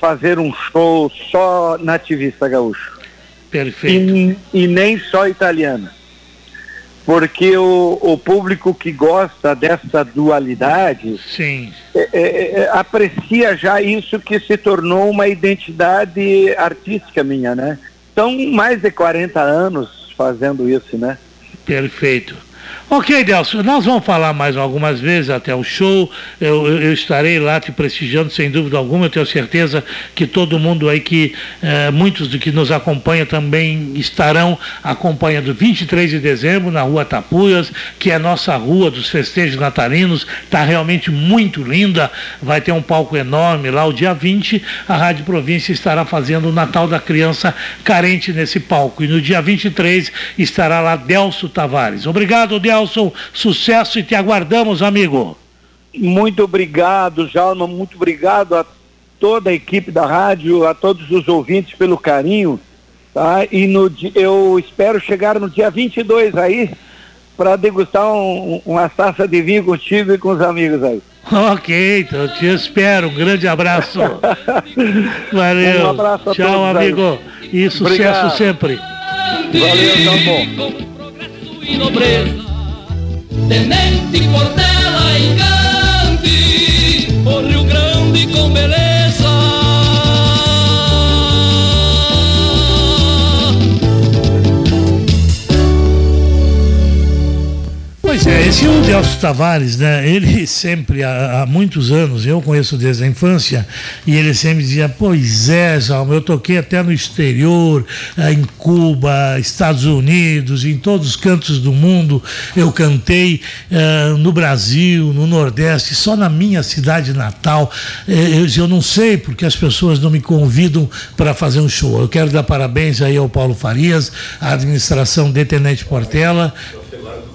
fazer um show só nativista gaúcho. Perfeito. E, e nem só italiano. Porque o, o, público que gosta dessa dualidade Sim. É, é, é, aprecia já isso que se tornou uma identidade artística minha, né? São mais de 40 anos fazendo isso, né? Perfeito. Ok, Delcio, nós vamos falar mais algumas vezes até o show. Eu, eu, estarei lá te prestigiando, sem dúvida alguma. Eu tenho certeza que todo mundo aí, que eh, muitos do que nos acompanha também estarão acompanhando 23 de dezembro na Rua Tapuias, que é a nossa rua dos festejos natalinos. Está realmente muito linda. Vai ter um palco enorme lá. O dia 20, a Rádio Província estará fazendo o Natal da Criança carente nesse palco. E no dia 23 estará lá Delcio Tavares. Obrigado, Delcio. Nelson, sucesso e te aguardamos, amigo. Muito obrigado, Jalma, muito obrigado a toda a equipe da rádio, a todos os ouvintes pelo carinho, tá? E no, eu espero chegar no dia 22 aí para degustar um, uma taça de vinho contigo e com os amigos aí. Ok, então te espero. Um grande abraço. Valeu. Um abraço Tchau, amigo. Aí. E sucesso Obrigado. sempre. Valeu, tá bom. Tenente Portela e Gandhi, o Rio Grande com beleza. É, esse o Delcio Tavares, né? Ele sempre, há, há, muitos anos, eu conheço desde a infância, e ele sempre dizia, pois é, Salma, eu toquei até no exterior, eh, em Cuba, Estados Unidos, em todos os cantos do mundo, eu cantei uh, no Brasil, no Nordeste, só na minha cidade natal. Eh, eu, eu não sei porque as pessoas não me convidam para fazer um show. Eu quero dar parabéns aí ao Paulo Farias, à administração de Tenente Portela,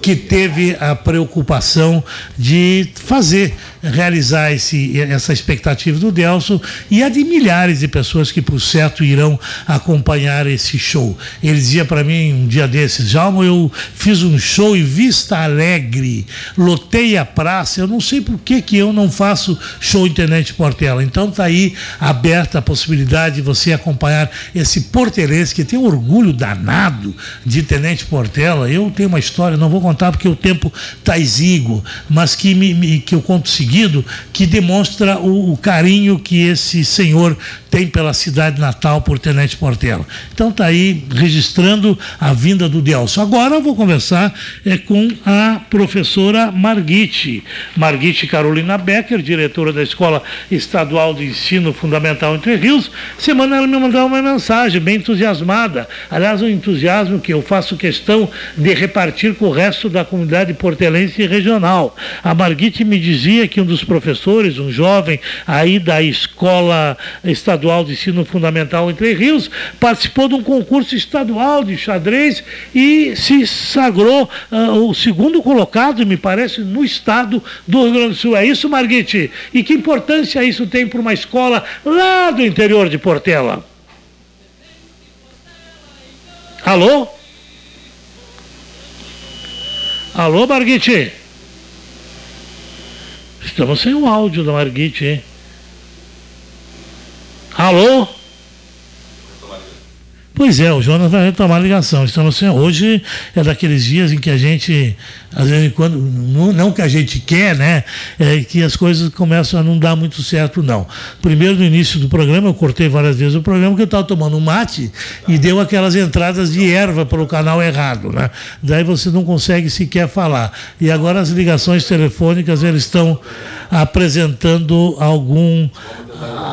que teve a preocupação de fazer realizar esse, essa expectativa do Delson e a de milhares de pessoas que, por certo, irão acompanhar esse show. Ele dizia para mim um dia desses, Jalmo, eu fiz um show em Vista Alegre, lotei a praça, eu não sei por que, que eu não faço show Internet Portela. Então tá aí aberta a possibilidade de você acompanhar esse portelense que tem um orgulho danado de Tenente Portela. Eu tenho uma história, não vou contar porque o tempo está exíguo, mas que, me, me, que eu conto o seguido que demonstra o, o carinho que esse senhor tem pela cidade natal por Tenente Portela. Então está aí registrando a vinda do Delso. Agora eu vou conversar é, com a professora Marguite, Marguite Carolina Becker, diretora da Escola Estadual de Ensino Fundamental Entre Rios. Semana ela me mandou uma mensagem bem entusiasmada. Aliás, um entusiasmo que eu faço questão de repartir com o resto da comunidade portelense e regional. A Marguite me dizia que um dos professores, um jovem aí da Escola Estadual de Ensino Fundamental Entre Rios, participou de um concurso estadual de xadrez e se sagrou uh, o segundo colocado, me parece, no estado do Rio Grande do Sul. É isso, Marguete? E que importância isso tem para uma escola lá do interior de Portela? Alô? Alô, Marguite? Estamos sem o áudio da Marguite, hein? Alô? Pois é, o Jonas vai retomar a ligação. Estamos assim, hoje é daqueles dias em que a gente, às vezes, quando, não que a gente quer, né? É que as coisas começam a não dar muito certo, não. Primeiro, no início do programa, eu cortei várias vezes o programa, porque eu estava tomando um mate e deu aquelas entradas de erva pelo canal errado, né? Daí você não consegue sequer falar. E agora as ligações telefônicas, eles estão apresentando algum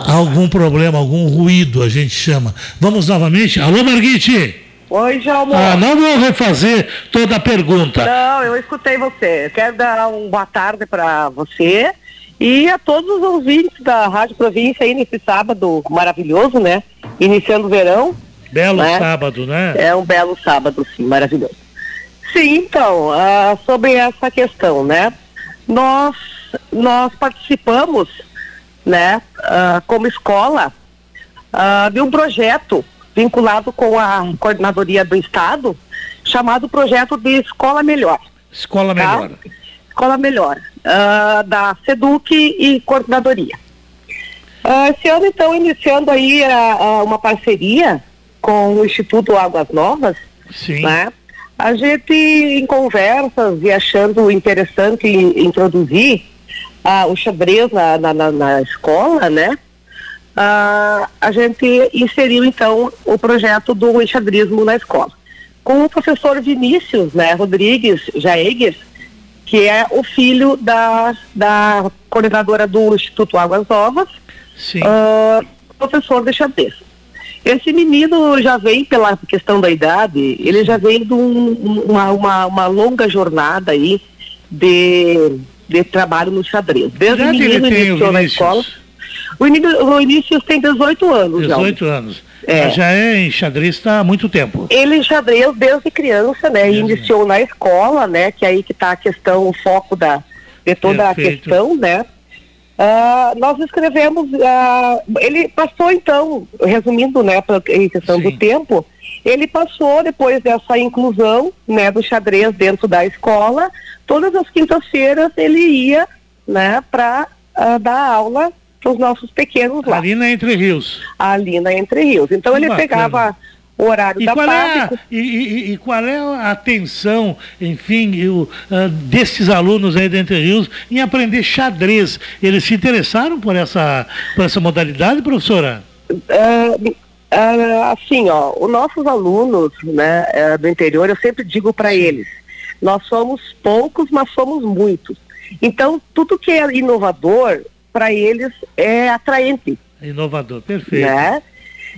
algum problema, algum ruído, a gente chama. Vamos novamente? Alô, Marguite? Oi, Jalmo. Ah, não vou refazer toda a pergunta. Não, eu escutei você. Quero dar uma boa tarde para você e a todos os ouvintes da Rádio Província aí nesse sábado maravilhoso, né? Iniciando o verão. Belo né? sábado, né? É um belo sábado, sim, maravilhoso. Sim, então, uh, sobre essa questão, né? Nós, nós participamos né, uh, como escola, uh, de um projeto vinculado com a coordenadoria do Estado, chamado Projeto de Escola Melhor. Escola tá? Melhor. Escola Melhor, uh, da SEDUC e coordenadoria. esse ano, então, iniciando aí uma parceria com o Instituto Águas Novas, Sim. Né? A gente, em conversas e achando interessante introduzir ah, o xadrez na, na, na, na escola, né? Ah, a gente inseriu então o projeto do enxadrismo na escola. Com o professor Vinícius né, Rodrigues Jaegues, que é o filho da, da coordenadora do Instituto Águas Novas, ah, professor de xadrez. Esse menino já vem, pela questão da idade, ele já vem de um, uma, uma, uma longa jornada aí de de trabalho no xadrez. Desde o menino iniciou na escola. O, o Inícios tem 18 anos 18 já. anos. É. Já é enxadrista há muito tempo. Ele xadrez desde criança, né? Desde Iniciou na escola, né? Que é aí que está a questão, o foco da, de toda Perfeito. a questão, né? Uh, nós escrevemos, uh, ele passou então, resumindo, né, em questão Sim. do tempo, ele passou depois dessa inclusão, né, do xadrez dentro da escola, todas as quintas-feiras ele ia, né, para uh, ah, dar aula para os nossos pequenos lá. Ali na Entre Rios. Ali na Entre Rios. Então que ele bacana. pegava o horário e da qual. É a, e, e, e, qual é a atenção, enfim, o, uh, desses alunos aí de Entre Rios em aprender xadrez? Eles se interessaram por essa, por essa modalidade, professora? Uh, uh, assim, ó, os nossos alunos né, uh, do interior, eu sempre digo para eles, nós somos poucos, mas somos muitos. Então, tudo que é inovador, para eles é atraente. Inovador, perfeito. Né?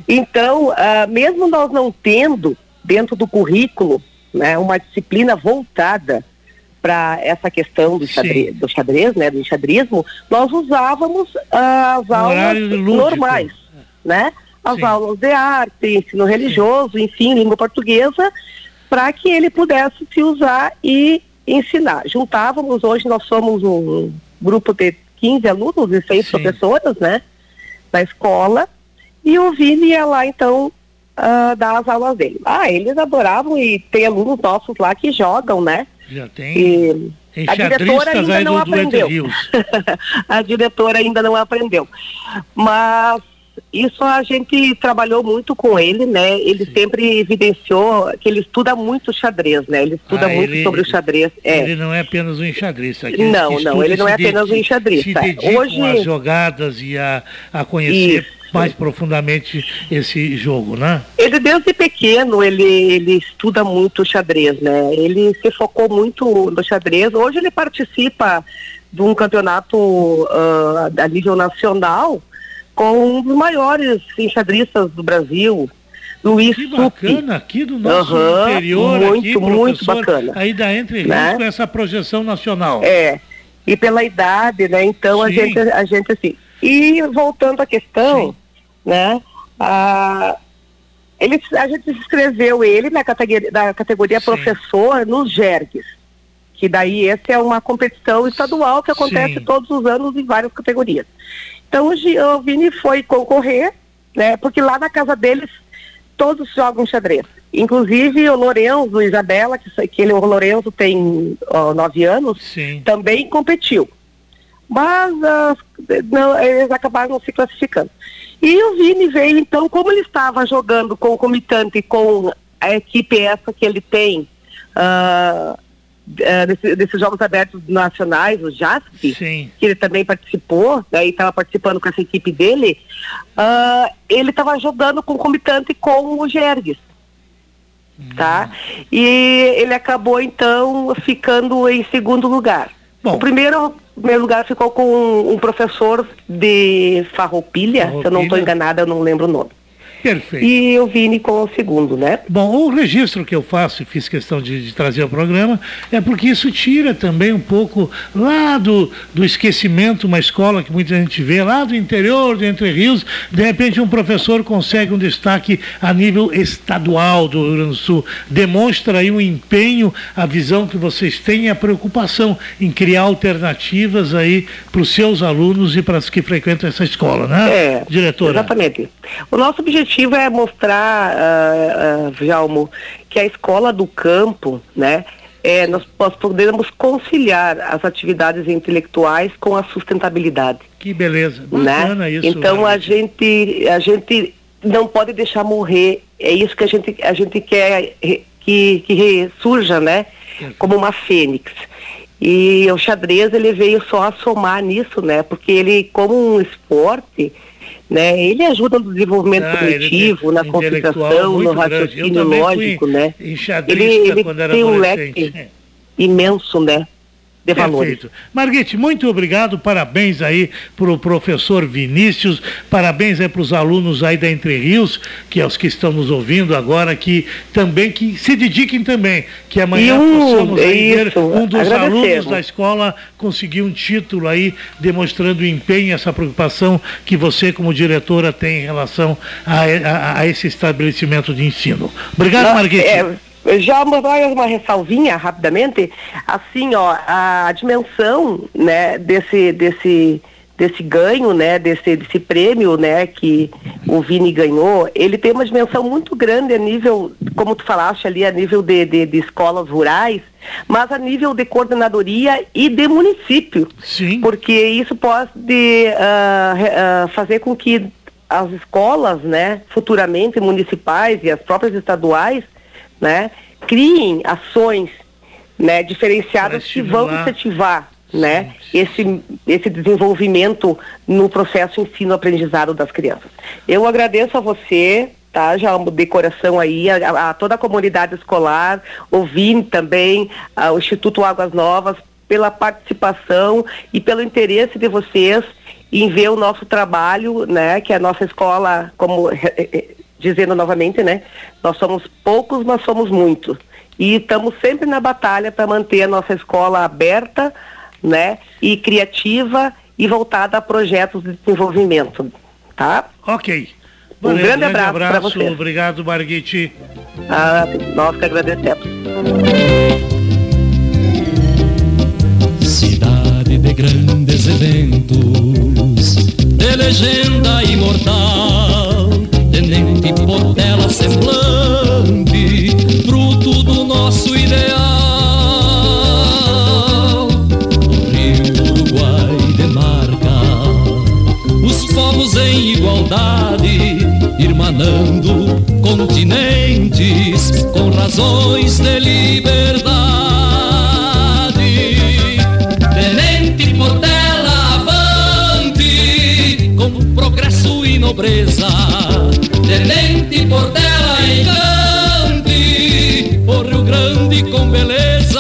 Então, uh, mesmo nós não tendo dentro do currículo né, uma disciplina voltada para essa questão do xadrez, do xadrez, né, do enxadrismo, nós usávamos uh, as aulas normais, né? As Sim. aulas de arte, ensino religioso, enfim, língua portuguesa, para que ele pudesse se usar e ensinar. Juntávamos, hoje nós somos um grupo de 15 alunos e seis Sim. professoras, né? Da escola, e o Vini ia lá, então, uh, dar as aulas dele. Ah, eles adoravam e tem alunos nossos lá que jogam, né? Já tem. E a diretora ainda não do, aprendeu. a diretora ainda não aprendeu. Mas isso a gente trabalhou muito com ele, né? Ele Sim. sempre evidenciou que ele estuda muito xadrez, né? Ele estuda ah, muito ele, sobre o xadrez. É. Ele não é apenas um enxadrista. Não, não, ele não é apenas um enxadrista. Se Hoje as jogadas e a, a conhecer Isso mais profundamente esse jogo, né? Ele desde pequeno ele, ele estuda muito xadrez, né? Ele se focou muito no xadrez. Hoje ele participa de um campeonato uh, a nível nacional com um dos maiores enxadristas do Brasil, Luiz Que bacana, aqui do nosso uhum, interior, muito, aqui, muito bacana. Aí da Entre né? com essa projeção nacional. É, e pela idade, né? Então a gente, a gente assim. E voltando à questão, Sim né? Ah, ele, a gente escreveu ele na categoria, na categoria professor nos Jergues, que daí essa é uma competição estadual que acontece Sim. todos os anos em várias categorias. Então o Vini foi concorrer, né? Porque lá na casa deles todos jogam xadrez. Inclusive o Lourenço, Isabela, que, que ele, o Lourenço tem ó, nove anos, Sim. também competiu. Mas uh, não, eles acabaram não se classificando. E o Vini veio, então, como ele estava jogando com o comitante com a equipe essa que ele tem uh, uh, desse, desses Jogos Abertos Nacionais, o JASP, Sim. que ele também participou, né, e estava participando com essa equipe dele, uh, ele estava jogando com o comitante com o Gerges. Tá? E ele acabou então ficando em segundo lugar. Bom. O primeiro primeiro lugar ficou com um professor de Farroupilha, Farroupilha. se eu não estou enganada, eu não lembro o nome. Perfeito. E o Vini com o segundo, né? Bom, o registro que eu faço e fiz questão de, de, trazer ao programa é porque isso tira também um pouco lá do, do esquecimento, uma escola que muita gente vê lá do interior, de Entre Rios, de repente um professor consegue um destaque a nível estadual do Rio Grande do Sul. Demonstra aí um empenho, a visão que vocês têm e a preocupação em criar alternativas aí para os seus alunos e para os que frequentam essa escola, né, é, diretora? Exatamente. O nosso objetivo objetivo é mostrar, uh, uh, Jalmo, que a escola do campo, né, é, nós, nós podemos conciliar as atividades intelectuais com a sustentabilidade. Que beleza, né? bacana né? isso. Então a gente, a gente não pode deixar morrer, é isso que a gente, a gente quer que, que ressurja, né? Como uma fênix. E o xadrez ele veio só a somar nisso, né? Porque ele, como um esporte, né? Ele ajuda no desenvolvimento ah, cognitivo, na concentração, no raciocínio lógico, né? Ele, ele tem um leque imenso, né? De valores. Perfeito. Marguete, muito obrigado, parabéns aí para o professor Vinícius, parabéns aí para os alunos aí da Entre Rios, que é os que estão nos ouvindo agora, que também, que se dediquem também, que amanhã um, possamos aí ver um dos alunos da escola conseguir um título aí, demonstrando o empenho, essa preocupação que você como diretora tem em relação a, a, a esse estabelecimento de ensino. Obrigado, Marguete. É já uma, uma ressalvinha rapidamente, assim, ó, a dimensão, né, desse, desse, desse ganho, né, desse, desse prêmio, né, que o Vini ganhou, ele tem uma dimensão muito grande a nível, como tu falaste ali, a nível de, de, de escolas rurais, mas a nível de coordenadoria e de município. Sim. Porque isso pode uh, uh, fazer com que as escolas, né, futuramente municipais e as próprias estaduais, né, criem ações, né, diferenciadas que vão incentivar, né, esse esse desenvolvimento no processo ensino-aprendizado das crianças. Eu agradeço a você, tá? Já de coração aí, a, a, toda a comunidade escolar, ouvindo também o Instituto Águas Novas pela participação e pelo interesse de vocês em ver o nosso trabalho, né? Que a nossa escola, como dizendo novamente, né? Nós somos poucos, mas somos muitos. E estamos sempre na batalha para manter a nossa escola aberta, né? E criativa e voltada a projetos de desenvolvimento, tá? Ok. Um grande, grande abraço, abraço para você. Obrigado, Marguite. Ah, nós que agradecemos. Cidade de grandes eventos, de legenda imortal, tenente portela semblante, fruto do nosso ideal. O rio Uruguai demarca os povos em igualdade, irmanando continentes com razões de liberdade. nobreza, tenente Portela encante, o Rio Grande com beleza.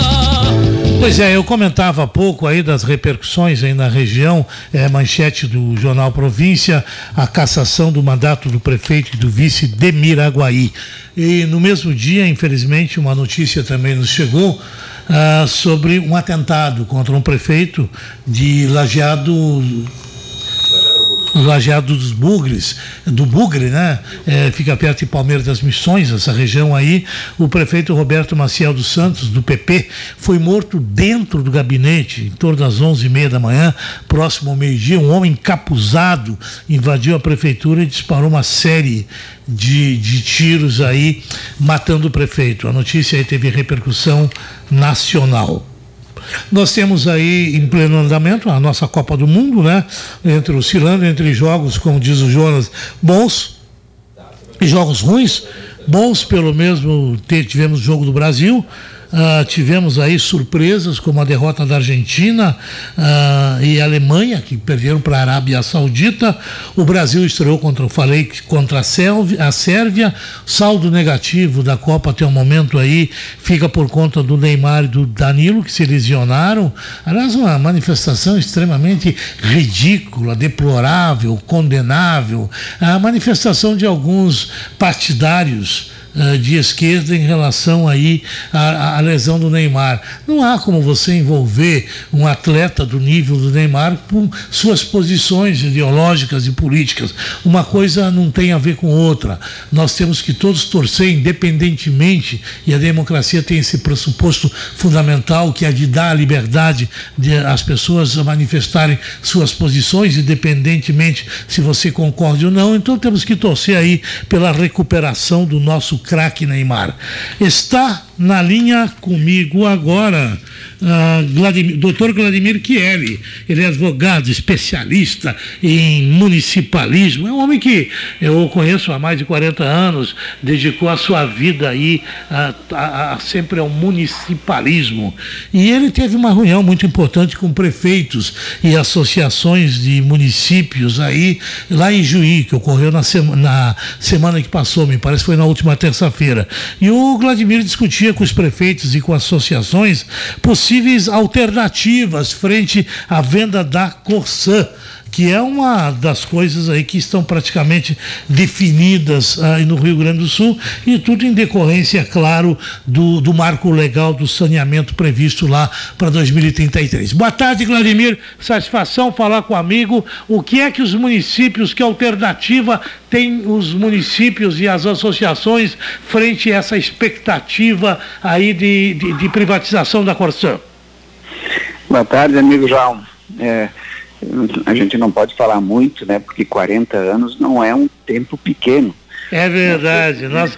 Pois é, eu comentava há pouco aí das repercussões aí na região, é, manchete do jornal Província, a cassação do mandato do prefeito e do vice de Miraguaí. E no mesmo dia, infelizmente, uma notícia também nos chegou ah, sobre um atentado contra um prefeito de Lajeado Lajeado dos Bugres, do Bugre, né? É, fica perto de Palmeiras das Missões, essa região aí. O prefeito Roberto Maciel dos Santos, do PP, foi morto dentro do gabinete, em torno das 11h30 da manhã, próximo ao meio-dia. Um homem encapuzado invadiu a prefeitura e disparou uma série de, de tiros aí, matando o prefeito. A notícia aí teve repercussão nacional. Nós temos aí em pleno andamento a nossa Copa do Mundo, né? Entre oscilando entre jogos, como diz o Jonas, bons e jogos ruins. Bons pelo mesmo, tivemos o jogo do Brasil, Uh, tivemos aí surpresas como a derrota da Argentina uh, e Alemanha, que perderam para a Arábia Saudita. O Brasil estreou contra, falei, contra a, a Sérvia. Saldo negativo da Copa até o momento aí fica por conta do Neymar e do Danilo, que se lesionaram. Aliás, uma manifestação extremamente ridícula, deplorável, condenável. A manifestação de alguns partidários uh, de esquerda em relação aí à, à, lesão do Neymar. Não há como você envolver um atleta do nível do Neymar com suas posições ideológicas e políticas. Uma coisa não tem a ver com outra. Nós temos que todos torcer independentemente, e a democracia tem esse pressuposto fundamental que é de dar a liberdade de as pessoas manifestarem suas posições, independentemente se você concorde ou não. Então temos que torcer aí pela recuperação do nosso craque Neymar. Está na linha comigo agora uh, doutor Vladimir Chieli. Ele é advogado, especialista em municipalismo. É um homem que eu conheço há mais de 40 anos, dedicou a sua vida aí a, a, a, sempre ao municipalismo. E ele teve uma reunião muito importante com prefeitos e associações de municípios aí, lá em Juí, que ocorreu na, sema, na semana que passou, me parece que foi na última terça-feira. E o Vladimir discutia com os prefeitos e com associações possíveis alternativas frente à venda da Corsã que é uma das coisas aí que estão praticamente definidas aí no Rio Grande do Sul e tudo em decorrência, claro, do, do marco legal do saneamento previsto lá para 2033. Boa tarde, Vladimir. Satisfação falar com o amigo. O que é que os municípios, que alternativa tem os municípios e as associações frente a essa expectativa aí de, de, de privatização da Corsã? Boa tarde, amigo João. É, a gente não pode falar muito, né? Porque 40 anos não é um tempo pequeno. É verdade. Nós...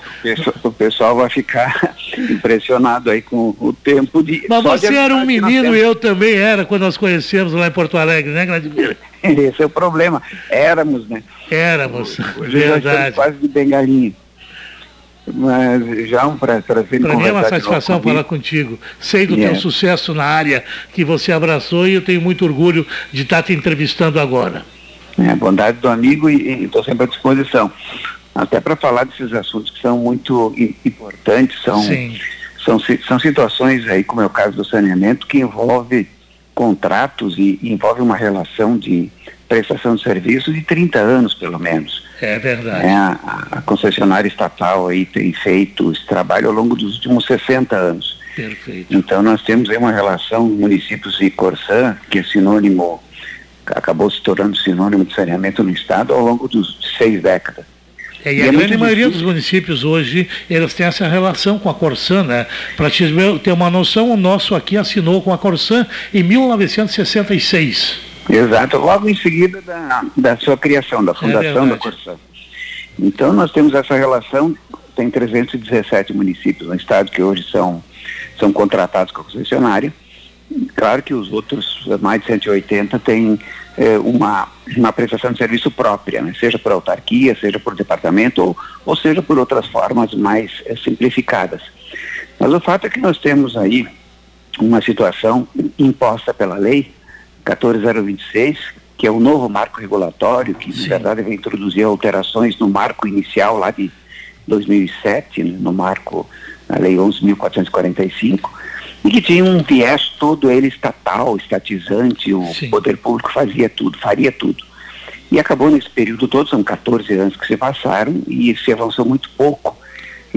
O pessoal vai ficar impressionado aí com o tempo de. Mas você era um menino e eu também era quando nós conhecemos lá em Porto Alegre, né, Vladimir? Esse é o problema. Éramos, né? Éramos. Hoje verdade. quase de bengalinho. Mas já um prazer. Para mim é uma satisfação falar contigo. Sei do yeah. teu sucesso na área que você abraçou e eu tenho muito orgulho de estar te entrevistando agora. É, bondade do amigo e estou sempre à disposição. Até para falar desses assuntos que são muito importantes, são, são, são situações aí, como é o caso do saneamento, que envolve contratos e envolve uma relação de prestação de serviço de 30 anos, pelo menos. É verdade. É, a, a, concessionária estatal aí tem feito esse trabalho ao longo dos últimos 60 anos. Perfeito. Então nós temos aí uma relação municípios e Corsã, que é sinônimo, acabou se tornando sinônimo de saneamento no estado ao longo dos seis décadas. É, e, e, a é grande maioria dos municípios hoje, eles têm essa relação com a Corsã, né? Para te ter uma noção, o nosso aqui assinou com a Corsã em 1966. Exato, logo em seguida da, da sua criação, da fundação é da Corsã. Então nós temos essa relação, tem 317 municípios no estado que hoje são, são contratados com a concessionária. Claro que os outros, mais de 180, têm é, uma, uma prestação de serviço própria, né? seja por autarquia, seja por departamento, ou, ou seja por outras formas mais é, simplificadas. Mas o fato é que nós temos aí uma situação imposta pela lei 14026, que é o novo marco regulatório, que Sim. na verdade vai introduzir alterações no marco inicial lá de 2007, né, no marco, na lei 11.445, e que tinha um viés todo ele estatal, estatizante, o Sim. poder público fazia tudo, faria tudo. E acabou nesse período todo, são 14 anos que se passaram e se avançou muito pouco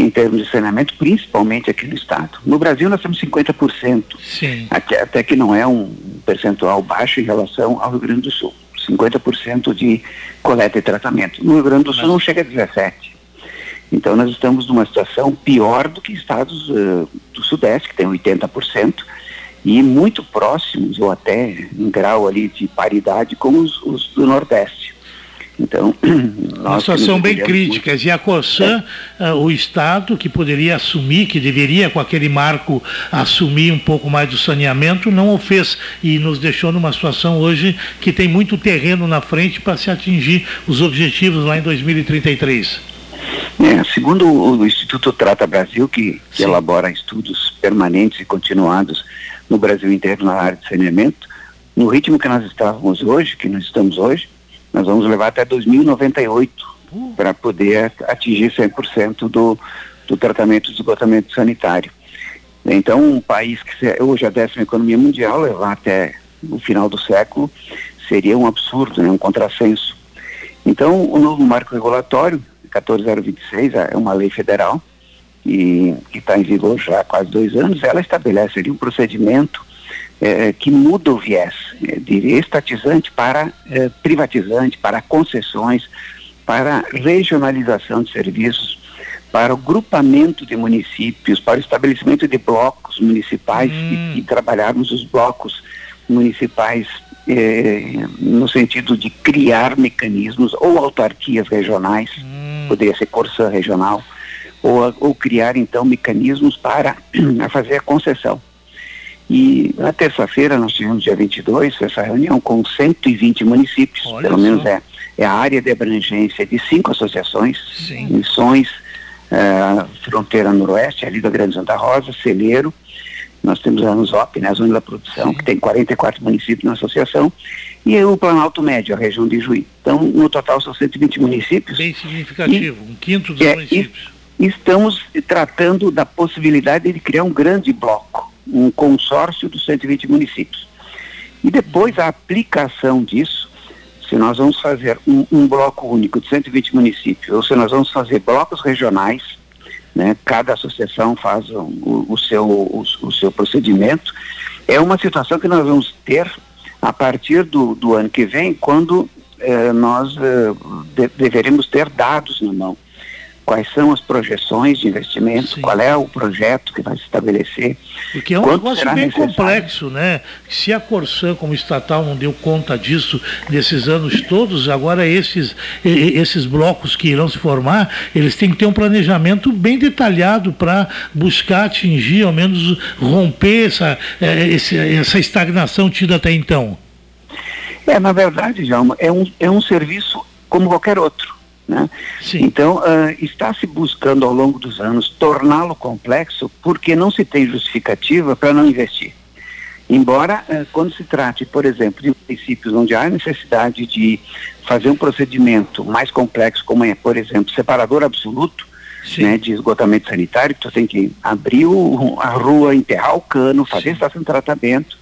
em termos de saneamento, principalmente aqui no estado. No Brasil nós temos 50%, Sim. Até, até que não é um percentual baixo em relação ao Rio Grande do Sul. 50% de coleta e tratamento. No Rio Grande do Sul Mas... não chega a 17%. Então nós estamos numa situação pior do que estados uh, do Sudeste, que tem 80%, e muito próximos, ou até em grau ali de paridade, com os, os do Nordeste. Então, uma situação bem crítica. Muito... E a COSAN, é. uh, o Estado que poderia assumir, que deveria com aquele marco assumir um pouco mais do saneamento, não o fez e nos deixou numa situação hoje que tem muito terreno na frente para se atingir os objetivos lá em 2033. É, segundo o Instituto Trata Brasil, que, que elabora estudos permanentes e continuados no Brasil inteiro na área de saneamento, no ritmo que nós estávamos hoje, que nós estamos hoje, nós vamos levar até 2098 uh. para poder atingir 100% do, do tratamento de esgotamento sanitário. Então, um país que hoje é a décima economia mundial, levar até o final do século, seria um absurdo, né, um contrassenso. Então, o novo marco regulatório, 14026, é uma lei federal, e que está em vigor já há quase dois anos, ela estabelece ali um procedimento é, que muda o viés é, de estatizante para é, privatizante, para concessões, para regionalização de serviços, para o grupamento de municípios, para o estabelecimento de blocos municipais hum. e, e, trabalharmos os blocos municipais é, no sentido de criar mecanismos ou autarquias regionais, hum. poderia ser Corsã regional, ou, ou criar então mecanismos para fazer a concessão. E na terça-feira nós tivemos, dia 22, essa reunião com 120 municípios, Olha pelo só. menos é, é a área de abrangência de cinco associações, Sim. Missões, uh, Fronteira Noroeste, ali da Grande Santa Rosa, Celeiro, nós temos a ANZOP, né, a Zona da Produção, Sim. que tem 44 municípios na associação, e o Planalto Médio, a região de Juí. Então, no total são 120 municípios. Bem significativo, e, um quinto dos é, municípios. E estamos tratando da possibilidade de criar um grande bloco um consórcio dos 120 municípios. E depois a aplicação disso, se nós vamos fazer um, um, bloco único de 120 municípios, ou se nós vamos fazer blocos regionais, né, cada associação faz o, o seu, o, o, seu procedimento, é uma situação que nós vamos ter a partir do, do ano que vem, quando eh, nós eh, de, deveremos ter dados na mão quais são as projeções de investimento, Sim. qual é o projeto que vai se estabelecer. Porque é um negócio bem necessário. complexo, né? Se a Corsan, como estatal, não deu conta disso nesses anos todos, agora esses, esses blocos que irão se formar, eles têm que ter um planejamento bem detalhado para buscar atingir, ao menos romper essa, é, essa estagnação tida até então. É, na verdade, Jalma, é um, é um serviço como qualquer outro. Né? Então, uh, está se buscando ao longo dos anos torná-lo complexo porque não se tem justificativa para não investir. Embora, uh, quando se trate, por exemplo, de municípios onde há necessidade de fazer um procedimento mais complexo, como é, por exemplo, separador absoluto né, de esgotamento sanitário, tu tem que abrir o, a rua, enterrar o cano, fazer estação de tratamento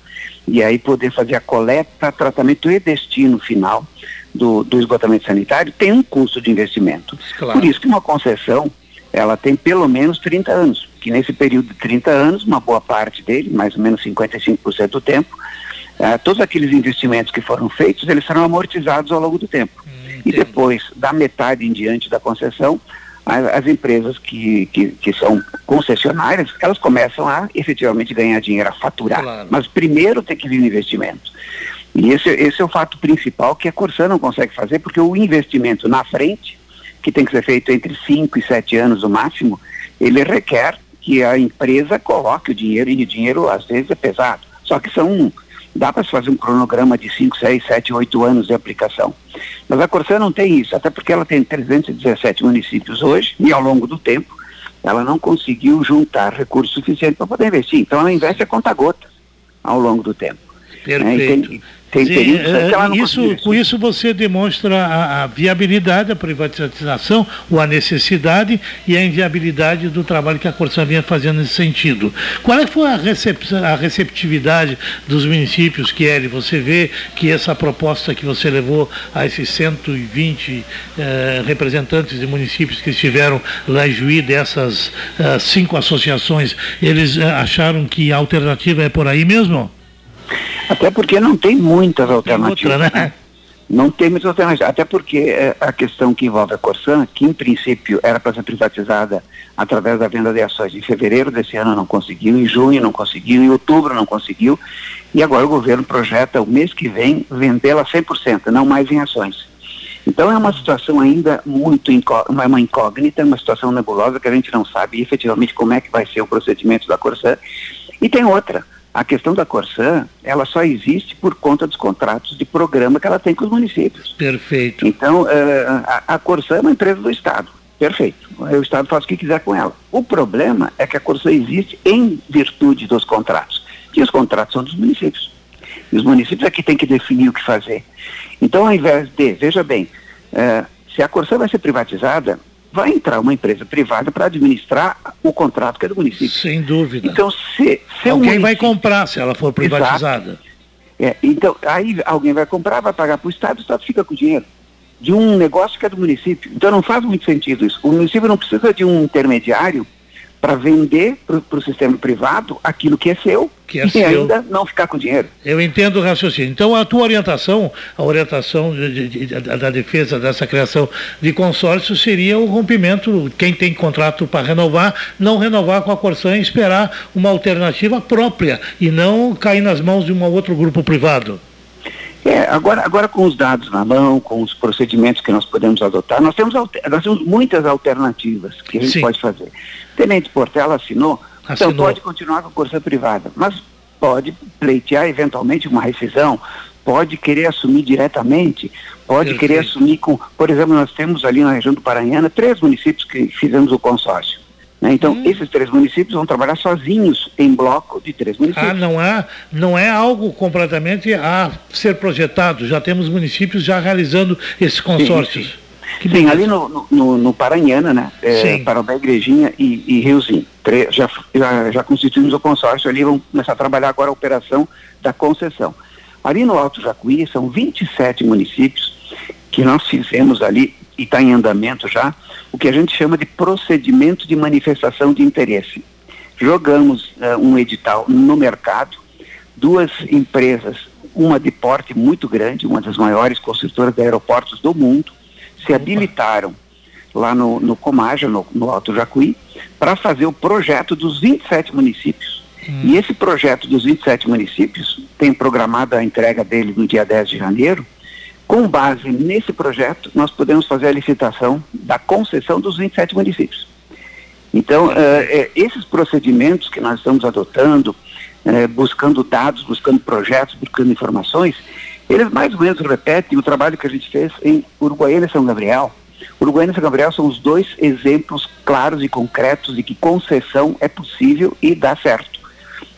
e aí poder fazer a coleta, tratamento e destino final do, do esgotamento sanitário tem um custo de investimento. Claro. Por isso que uma concessão, ela tem pelo menos 30 anos, que nesse período de 30 anos, uma boa parte dele, mais ou menos 55% do tempo, uh, todos aqueles investimentos que foram feitos, eles serão amortizados ao longo do tempo. Hum, e depois, da metade em diante da concessão, as, as empresas que, que, que, são concessionárias, elas começam a efetivamente ganhar dinheiro, a faturar. Claro. Mas primeiro tem que vir o investimento. E esse, esse é o fato principal que a Corsã não consegue fazer, porque o investimento na frente, que tem que ser feito entre 5 e 7 anos no máximo, ele requer que a empresa coloque o dinheiro, e o dinheiro às vezes é pesado. Só que são, dá para se fazer um cronograma de 5, 6, 7, 8 anos de aplicação. Mas a Corsã não tem isso, até porque ela tem 317 municípios hoje, e ao longo do tempo, ela não conseguiu juntar recursos suficientes para poder investir. Então ela investe a conta gota ao longo do tempo. Perfeito. Né? Tem Sim, é, isso, com isso você demonstra a, a, viabilidade da privatização, ou a necessidade e a inviabilidade do trabalho que a Corsan vinha fazendo nesse sentido. Qual é foi a, recep a receptividade dos municípios, Kelly? Você vê que essa proposta que você levou a esses 120 eh, representantes de municípios que estiveram lá em Juí, dessas eh, cinco associações, eles eh, acharam que a alternativa é por aí mesmo? Até porque não tem muitas alternativas. Outra, né? Não tem muitas alternativas. Até porque é, a questão que envolve a Corsan, que em princípio era para ser privatizada através da venda de ações em fevereiro desse ano não conseguiu, em junho não conseguiu, em outubro não conseguiu, e agora o governo projeta o mês que vem vendê-la 100%, não mais em ações. Então é uma situação ainda muito uma incógnita, uma situação nebulosa que a gente não sabe efetivamente como é que vai ser o procedimento da Corsan. E tem outra, a questão da Corsã, ela só existe por conta dos contratos de programa que ela tem com os municípios. Perfeito. Então, uh, a, Corsã é uma empresa do Estado. Perfeito. O Estado faz o que quiser com ela. O problema é que a Corsã existe em virtude dos contratos. E os contratos são dos municípios. E os municípios é que têm que definir o que fazer. Então, ao invés de, veja bem, uh, se a Corsã vai ser privatizada, vai entrar uma empresa privada para administrar o contrato que é do município. Sem dúvida. Então, se, se alguém vai comprar se ela for privatizada. É, então, aí alguém vai comprar, vai pagar para o Estado, o Estado fica com o dinheiro de um negócio que é do município. Então não faz muito sentido isso. O município não precisa de um intermediário para vender para o sistema privado aquilo que é seu que é e seu. ainda não ficar com dinheiro. Eu entendo o raciocínio. Então a tua orientação, a orientação de, de, de, da defesa dessa criação de consórcio seria o rompimento, quem tem contrato para renovar, não renovar com a Corsan e esperar uma alternativa própria e não cair nas mãos de um outro grupo privado. É, agora, agora com os dados na mão, com os procedimentos que nós podemos adotar, nós temos, nós temos muitas alternativas que a gente Sim. pode fazer. Tenente Portela assinou, então assinou. então pode continuar com a cursa privada, mas pode pleitear eventualmente uma rescisão, pode querer assumir diretamente, pode Perfeito. querer assumir com, por exemplo, nós temos ali na região do Paranhana três municípios que fizemos o consórcio. Né? Então, hum. esses três municípios vão trabalhar sozinhos em bloco de três municípios. Ah, não é, não é algo completamente a ser projetado. Já temos municípios já realizando esses consórcios. Sim, sim. sim ali no, no, no Paranhana, né? É, Parobé, Igrejinha e, e Riozinho. Já, já, já constituímos o consórcio ali, vamos começar a trabalhar agora a operação da concessão. Ali no Alto Jacuí são 27 municípios que nós fizemos ali e está em andamento já, o que a gente chama de procedimento de manifestação de interesse. Jogamos uh, um edital no mercado, duas empresas, uma de porte muito grande, uma das maiores construtoras de aeroportos do mundo, se habilitaram lá no, no Comaja, no, no Alto Jacuí, para fazer o projeto dos 27 municípios. Hum. E esse projeto dos 27 municípios tem programada a entrega dele no dia 10 de janeiro. Com base nesse projeto, nós podemos fazer a licitação da concessão dos 27 municípios. Então, uh, esses procedimentos que nós estamos adotando, uh, buscando dados, buscando projetos, buscando informações, eles mais ou menos repetem o trabalho que a gente fez em Uruguaiana e São Gabriel. Uruguaiana e São Gabriel são os dois exemplos claros e concretos de que concessão é possível e dá certo.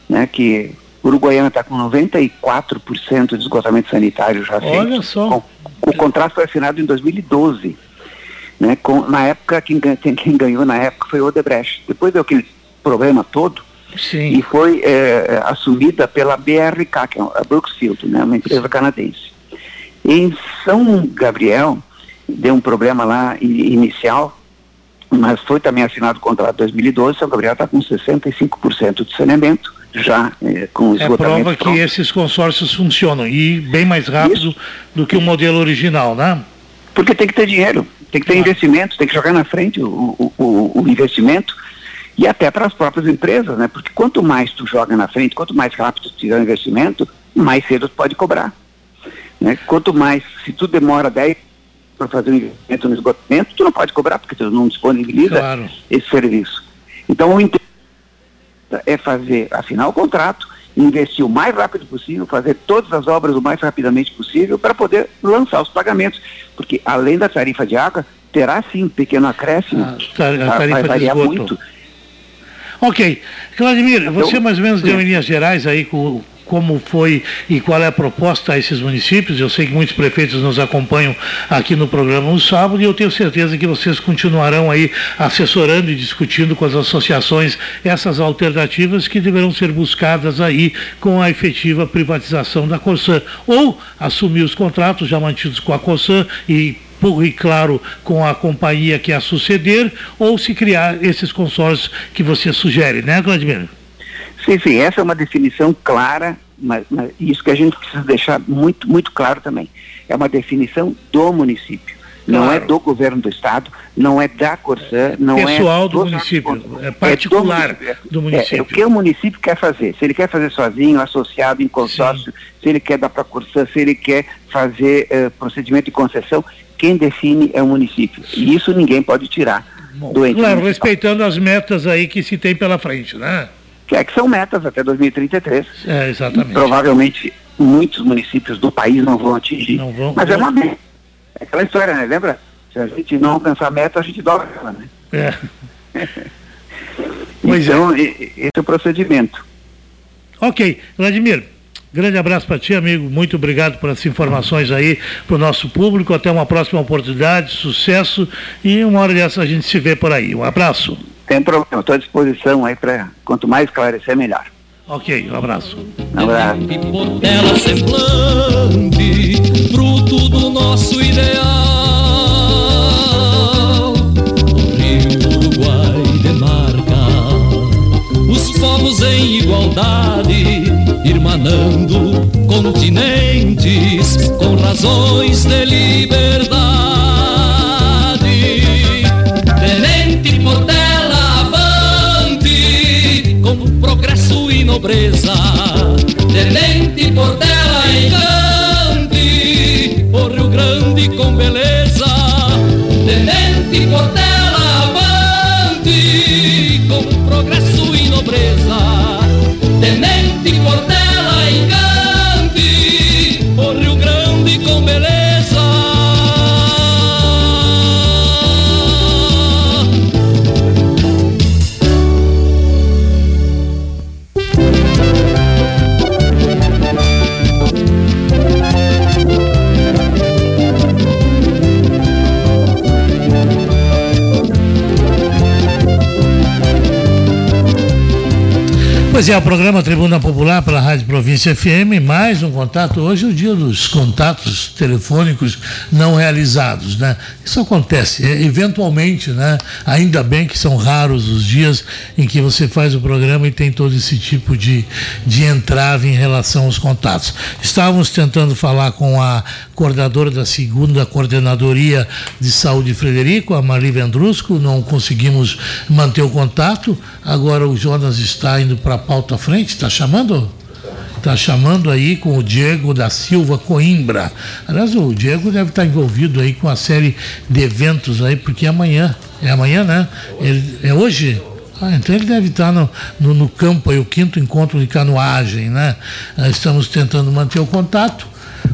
Né? Que Uruguaiana está com 94% de esgotamento sanitário já feito. Olha só. O, o contrato foi assinado em 2012. Né? Com, na época, quem, quem ganhou na época foi o Odebrecht. Depois deu aquele problema todo, Sim. e foi é, assumida pela BRK, que é a Brooksfield, né, uma empresa canadense. Em São Gabriel, deu um problema lá inicial, mas foi também assinado o contrato 2012, São Gabriel está com 65% de saneamento, já é, com esgotamento. É prova pronto. que esses consórcios funcionam e bem mais rápido Isso. do que o modelo original, né? Porque tem que ter dinheiro, tem que ter investimento, tem que jogar na frente o, o, o, o investimento e até para as próprias empresas, né? Porque quanto mais tu joga na frente, quanto mais rápido tu tiver o investimento, mais cedo tu pode cobrar. Né? Quanto mais, se tu demora 10 para fazer um investimento no esgotamento, tu não pode cobrar, porque tu não disponibiliza claro. esse serviço. Então o interesse é fazer, assinar o contrato, investir o mais rápido possível, fazer todas as obras o mais rapidamente possível para poder lançar os pagamentos. Porque além da tarifa de água, terá sim um pequeno acréscimo, a, a tarifa vai variar muito Ok. Vladimir, você mais ou menos deu em linhas gerais aí com, como foi e qual é a proposta a esses municípios. Eu sei que muitos prefeitos nos acompanham aqui no programa no sábado e eu tenho certeza que vocês continuarão aí assessorando e discutindo com as associações essas alternativas que deverão ser buscadas aí com a efetiva privatização da Corsan ou assumir os contratos já mantidos com a Corsan e e claro com a companhia que a suceder, ou se criar esses consórcios que você sugere, né, Vladimir? Sim, sim, essa é uma definição clara, mas, mas isso que a gente precisa deixar muito, muito claro também. É uma definição do município. Claro. Não é do governo do estado, não é da Corsã, não Pessoal é Pessoal do município, é particular é do, município. É, é, o que o município quer fazer. Se ele quer fazer sozinho, associado, em consórcio, Sim. se ele quer dar para a Corsã, se ele quer fazer uh, procedimento de concessão, quem define é o município. E isso ninguém pode tirar Bom, do ente Claro, municipal. respeitando as metas aí que se tem pela frente, né? Que é que são metas até 2033. É, exatamente. Provavelmente muitos municípios do país não vão atingir. Não vão, mas é uma meta. É aquela história, né? Lembra? Se a gente não alcançar a meta, a gente dobra ela, né? É. então, é. esse é o procedimento. Ok. Vladimir, Grande abraço para ti, amigo. Muito obrigado por essas informações aí para o nosso público. Até uma próxima oportunidade, sucesso e uma hora dessa a gente se vê por aí. Um abraço. Tem problema, estou à disposição aí para quanto mais esclarecer, melhor. Ok, um abraço. Um abraço. Semblante, fruto do nosso ideal. O rio Uruguai demarca os povos em igualdade irmanando continentes com razões de liberdade. E nobreza. Tenente Portela encante o Rio Grande com beleza. Pois é, o programa Tribuna Popular pela Rádio Província FM, mais um contato. Hoje é o dia dos contatos telefônicos não realizados, né? Isso acontece, é, eventualmente, né? Ainda bem que são raros os dias em que você faz o programa e tem todo esse tipo de, de entrave em relação aos contatos. Estávamos tentando falar com a coordenadora da segunda coordenadoria de saúde Frederico, a Marli Vendrusco, não conseguimos manter o contato. Agora o Jonas está indo para a pauta frente, está chamando? Está chamando aí com o Diego da Silva Coimbra. Aliás, o Diego deve estar envolvido aí com a série de eventos aí, porque é amanhã. É amanhã, né? Ele, é hoje? Ah, então ele deve estar no, no, no campo aí, o quinto encontro de canoagem, né? Ah, estamos tentando manter o contato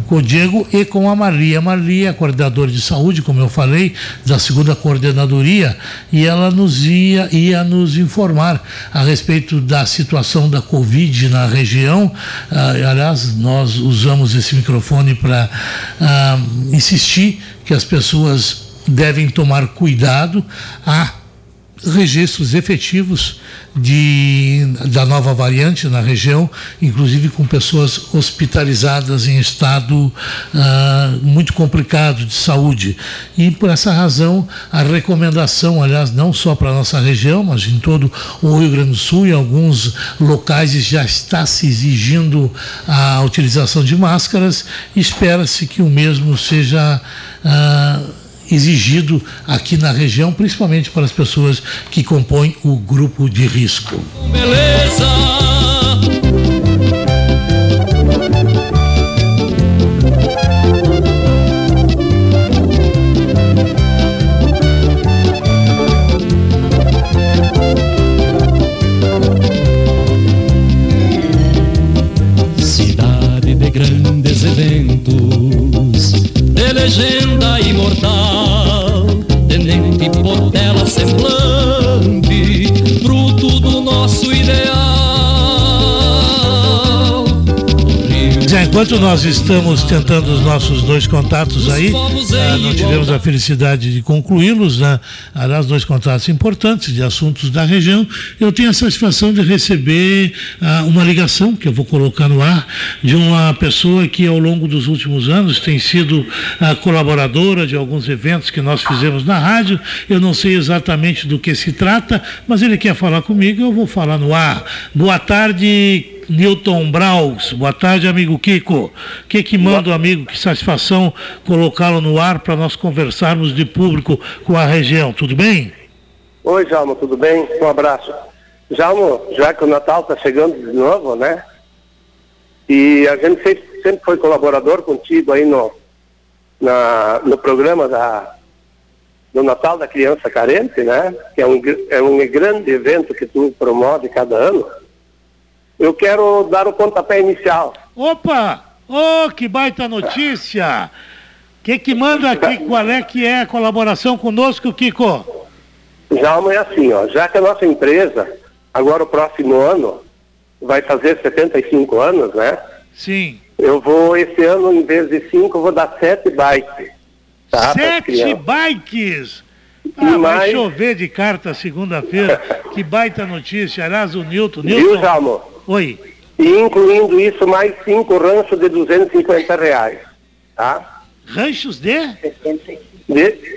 com o Diego e com a Maria. Maria coordenadora de saúde, como eu falei, da segunda coordenadoria, e ela nos ia, ia nos informar a respeito da situação da Covid na região. Ah, aliás, nós usamos esse microfone para ah, insistir que as pessoas devem tomar cuidado. a registros efetivos de, da nova variante na região, inclusive com pessoas hospitalizadas em estado uh, muito complicado de saúde. E por essa razão, a recomendação, aliás, não só para a nossa região, mas em todo o Rio Grande do Sul, em alguns locais já está se exigindo a utilização de máscaras, espera-se que o mesmo seja. Uh, exigido aqui na região, principalmente para as pessoas que compõem o grupo de risco. Beleza. Enquanto nós estamos tentando os nossos dois contatos aí, ah, não tivemos a felicidade de concluí-los, né? Aliás, dois contatos importantes de assuntos da região. Eu tenho a satisfação de receber ah, uma ligação que eu vou colocar no ar de uma pessoa que ao longo dos últimos anos tem sido ah, colaboradora de alguns eventos que nós fizemos na rádio. Eu não sei exatamente do que se trata, mas ele quer falar comigo, eu vou falar no ar. Boa tarde, Newton Braus. Boa tarde, amigo Kiko. O que que manda o amigo? Que satisfação colocá-lo no ar para nós conversarmos de público com a região. Tudo bem? Oi, Jalmo, tudo bem? Um abraço. Jalmo, já que o Natal está chegando de novo, né? E a gente sempre foi colaborador contigo aí no, na, no programa da, do Natal da Criança Carente, né? Que é um, é um grande evento que tu promove cada ano eu quero dar o pontapé inicial. Opa! Oh, que baita notícia! O que, que manda aqui? Qual é que é a colaboração conosco, Kiko? Já é assim, ó, já que a nossa empresa, agora o próximo ano, vai fazer 75 anos, né? Sim. Eu vou, esse ano, em vez de cinco, vou dar sete bikes. Tá, sete bikes? Ah, mais... vai chover de carta segunda-feira. que baita notícia. Aliás, o Nilton. Nilton... Viu, Jalmo? Oi. E incluindo isso, mais cinco ranchos de 250 reais. Tá? Ranchos de? De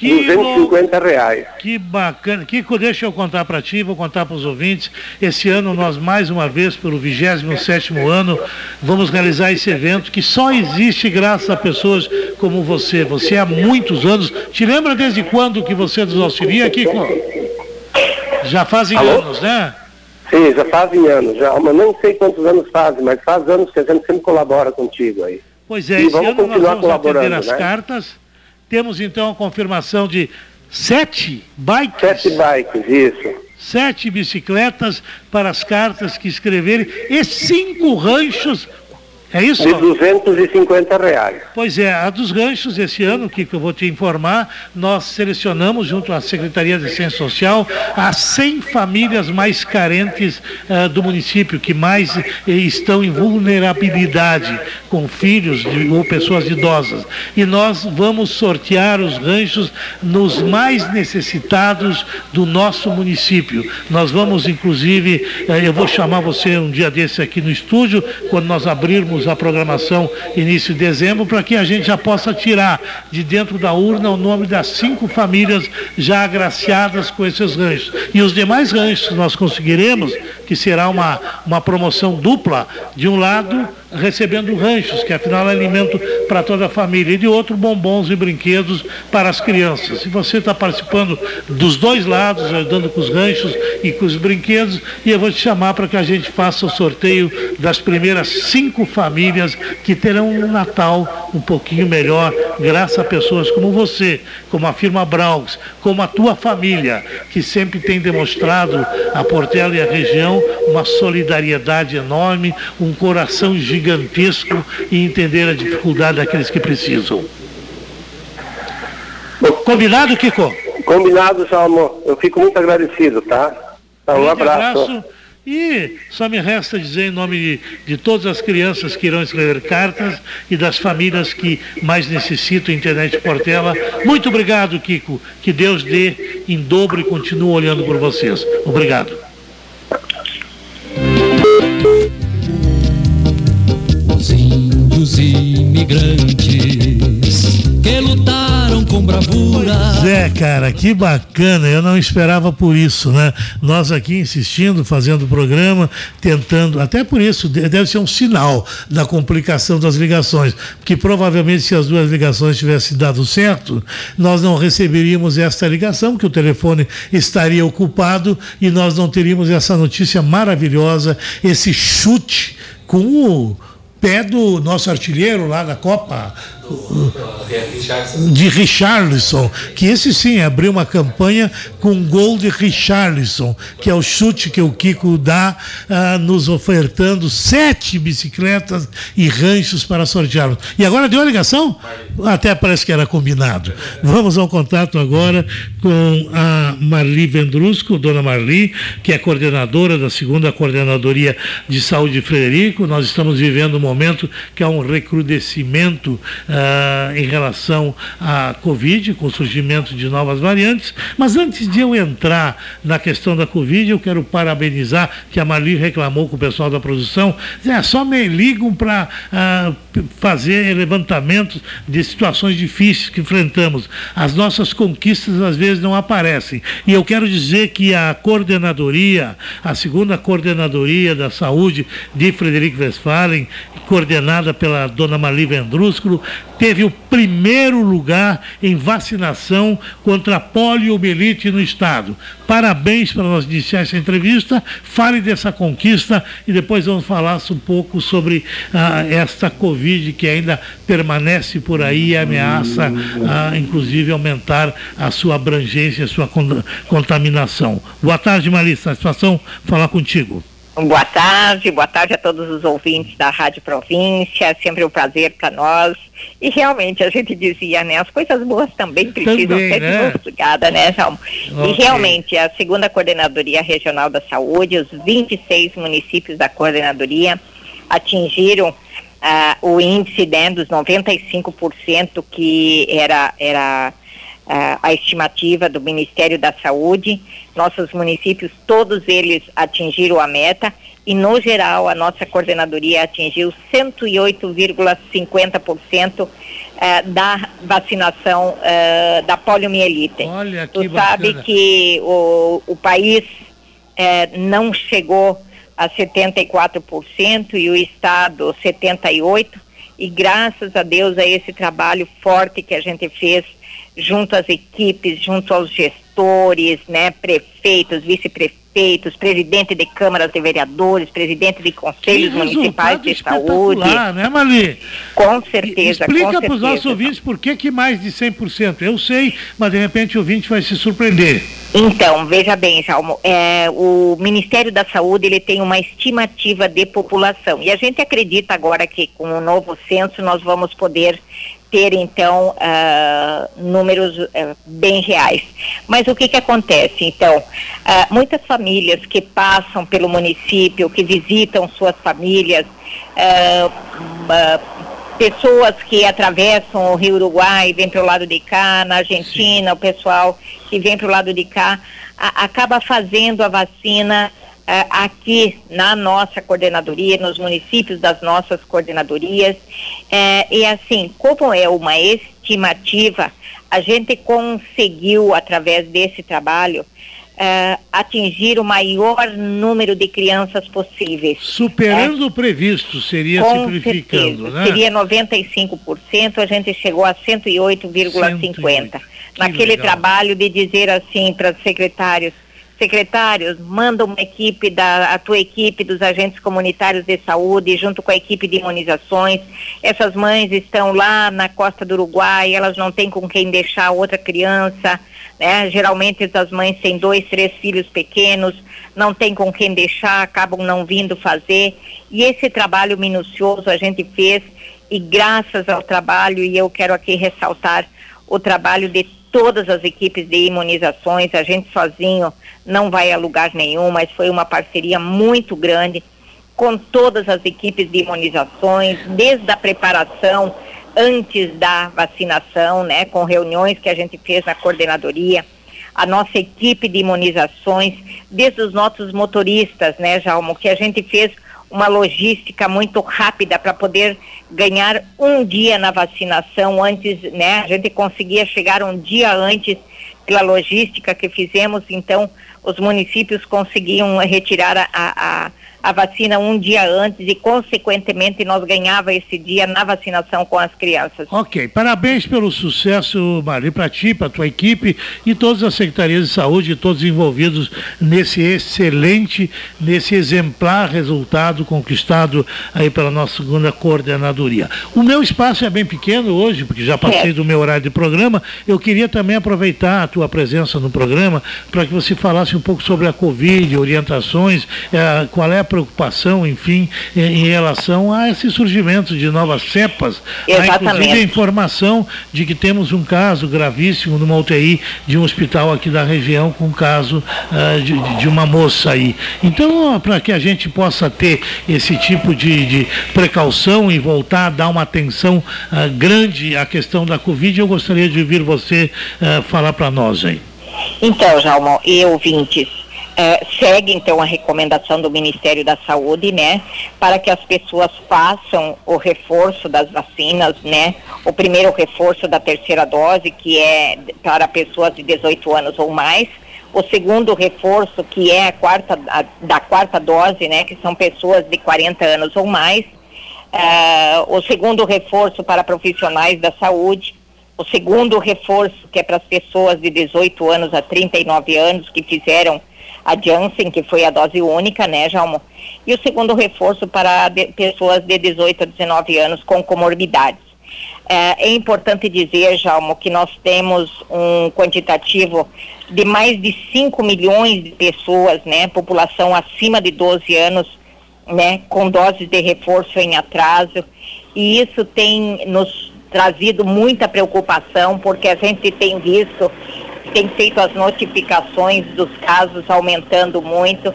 que 250 reais. Que bacana. Kiko, deixa eu contar para ti, vou contar para os ouvintes. Esse ano nós, mais uma vez, pelo 27 ano, vamos realizar esse evento que só existe graças a pessoas como você. Você há muitos anos. Te lembra desde quando que você nos auxilia, Kiko? Já fazem Alô? anos, né? Sim, já fazem anos, já, mas não sei quantos anos fazem, mas faz anos que a gente sempre colabora contigo aí. Pois é, e esse vamos ano nós vamos atender as né? cartas. Temos então a confirmação de sete bikes. Sete bikes, isso. Sete bicicletas para as cartas que escreverem e cinco ranchos é isso? De 250 reais. Pois é, a dos ranchos esse ano, que eu vou te informar, nós selecionamos junto à Secretaria de Ciência Social as 100 famílias mais carentes uh, do município, que mais uh, estão em vulnerabilidade, com filhos de, ou pessoas idosas. E nós vamos sortear os ranchos nos mais necessitados do nosso município. Nós vamos, inclusive, uh, eu vou chamar você um dia desse aqui no estúdio, quando nós abrirmos a programação início de dezembro para que a gente já possa tirar de dentro da urna o nome das cinco famílias já agraciadas com esses ranchos. E os demais ranchos nós conseguiremos, que será uma, uma promoção dupla, de um lado recebendo ranchos, que afinal é alimento para toda a família, e de outro bombons e brinquedos para as crianças. Se você está participando dos dois lados, ajudando com os ranchos e com os brinquedos, e eu vou te chamar para que a gente faça o sorteio das primeiras cinco famílias que terão um Natal um pouquinho melhor, graças a pessoas como você, como a firma Braux, como a tua família, que sempre tem demonstrado a Portela e a região uma solidariedade enorme, um coração gigantesco e entender a dificuldade daqueles que precisam. Combinado, Kiko? Combinado, Salmo. Eu fico muito agradecido, tá? tá um abraço. abraço. E só me resta dizer em nome de, de, todas as crianças que irão escrever cartas e das famílias que mais necessitam internet Portela. Muito obrigado, Kiko. Que Deus dê em dobro e continue olhando por vocês. Obrigado. Índios imigrantes que lutaram com bravura. Zé, cara, que bacana. Eu não esperava por isso, né? Nós aqui insistindo, fazendo o programa, tentando. Até por isso, deve ser um sinal da complicação das ligações. Porque provavelmente, se as duas ligações tivessem dado certo, nós não receberíamos esta ligação, que o telefone estaria ocupado e nós não teríamos essa notícia maravilhosa, esse chute com o pé do nosso artilheiro lá na Copa de Richarlison, que esse sim abriu uma campanha com um gol de Richarlison, que é o chute que o Kiko dá, uh, nos ofertando sete bicicletas e ranchos para sortearmos. E agora deu a ligação? Até parece que era combinado. Vamos ao contato agora com a Marli Vendrusco, dona Marli, que é coordenadora da segunda coordenadoria de saúde de Frederico. Nós estamos vivendo um momento que há um recrudescimento uh, uh, em relação à Covid, com o surgimento de novas variantes. Mas antes de eu entrar na questão da Covid, eu quero parabenizar, que a Marli reclamou com o pessoal da produção, é, só me ligam para uh, fazer levantamentos de situações difíceis que enfrentamos. As nossas conquistas às vezes não aparecem. E eu quero dizer que a coordenadoria, a segunda coordenadoria da saúde de Frederico Westphalen, coordenada pela dona Marli Vendrúsculo, teve o primeiro lugar em vacinação contra a poliomielite no estado. Parabéns para nós iniciar essa entrevista. Fale dessa conquista e depois vamos falar um pouco sobre ah, esta Covid que ainda permanece por aí e ameaça, ah, inclusive, aumentar a sua abrangência, a sua contaminação. Boa tarde, Marisa. Satisfação falar contigo. Boa tarde, boa tarde a todos os ouvintes da Rádio Província, é sempre um prazer para nós. E realmente a gente dizia, né, as coisas boas também precisam também, ser né? divulgadas, né, João? Okay. E realmente a segunda coordenadoria regional da saúde, os 26 municípios da coordenadoria atingiram uh, o índice né, dos 95% que era era a estimativa do Ministério da Saúde. Nossos municípios, todos eles atingiram a meta e, no geral, a nossa coordenadoria atingiu 108,50% eh, da vacinação uh, da poliomielite. Olha que Tu sabe que o, o país eh, não chegou a 74% e o Estado 78%, e graças a Deus a esse trabalho forte que a gente fez junto às equipes, junto aos gestores, né, prefeitos, vice-prefeitos, presidente de câmaras de vereadores, presidente de conselhos municipais de saúde. né, Mali? Com certeza, Explica para os nossos ouvintes por que, que mais de 100%. Eu sei, mas de repente o ouvinte vai se surpreender. Então, veja bem, Jalmo, é, o Ministério da Saúde ele tem uma estimativa de população e a gente acredita agora que com o novo censo nós vamos poder ter então uh, números uh, bem reais. Mas o que que acontece? Então, uh, muitas famílias que passam pelo município, que visitam suas famílias, pessoas que atravessam o Rio Uruguai, vêm para o lado de cá, na Argentina, Sim. o pessoal que vem para o lado de cá, a, acaba fazendo a vacina aqui na nossa coordenadoria, nos municípios das nossas coordenadorias. Uh, e assim, como é uma estimativa, a gente conseguiu, através desse trabalho, uh, atingir o maior número de crianças possíveis. Superando é, o previsto, seria simplificando, certeza. né? Seria 95%, a gente chegou a 108,50%. Naquele legal. trabalho de dizer assim para os secretários, secretários, manda uma equipe da a tua equipe dos agentes comunitários de saúde junto com a equipe de imunizações. Essas mães estão lá na costa do Uruguai, elas não têm com quem deixar outra criança, né? Geralmente essas mães têm dois, três filhos pequenos, não tem com quem deixar, acabam não vindo fazer. E esse trabalho minucioso a gente fez e graças ao trabalho e eu quero aqui ressaltar o trabalho de todas as equipes de imunizações, a gente sozinho não vai a lugar nenhum, mas foi uma parceria muito grande com todas as equipes de imunizações, desde a preparação antes da vacinação, né, com reuniões que a gente fez na coordenadoria, a nossa equipe de imunizações, desde os nossos motoristas, né, Jalmo, que a gente fez uma logística muito rápida para poder ganhar um dia na vacinação antes, né? A gente conseguia chegar um dia antes pela logística que fizemos, então os municípios conseguiam retirar a, a, a vacina um dia antes e, consequentemente, nós ganhava esse dia na vacinação com as crianças. Ok, parabéns pelo sucesso, Mari, para ti, para tua equipe e todas as secretarias de saúde, todos envolvidos nesse excelente, nesse exemplar resultado conquistado aí pela nossa segunda coordenadoria. O meu espaço é bem pequeno hoje, porque já passei é. do meu horário de programa. Eu queria também aproveitar a tua presença no programa para que você falasse um pouco sobre a Covid, orientações, eh, qual é a preocupação, enfim, em, relação a esse surgimento de novas cepas. Exatamente. Há inclusive a informação de que temos um caso gravíssimo numa UTI de um hospital aqui da região com um caso uh, de, de, uma moça aí. Então, para que a gente possa ter esse tipo de, de, precaução e voltar a dar uma atenção uh, grande à questão da Covid, eu gostaria de ouvir você uh, falar para nós aí. Então, Jalmo, e ouvintes, é, segue então a recomendação do Ministério da Saúde, né, para que as pessoas façam o reforço das vacinas, né, o primeiro reforço da terceira dose, que é para pessoas de 18 anos ou mais, o segundo reforço, que é a quarta, a, da quarta dose, né, que são pessoas de 40 anos ou mais, uh, o segundo reforço para profissionais da saúde, o segundo reforço, que é para as pessoas de 18 anos a 39 anos que fizeram a Janssen, que foi a dose única, né, Jalmo? E o segundo reforço para de, pessoas de 18 a 19 anos com comorbidades. É, é importante dizer, Jalmo, que nós temos um quantitativo de mais de 5 milhões de pessoas, né, população acima de 12 anos, né, com doses de reforço em atraso, e isso tem nos trazido muita preocupação, porque a gente tem visto tem feito as notificações dos casos aumentando muito.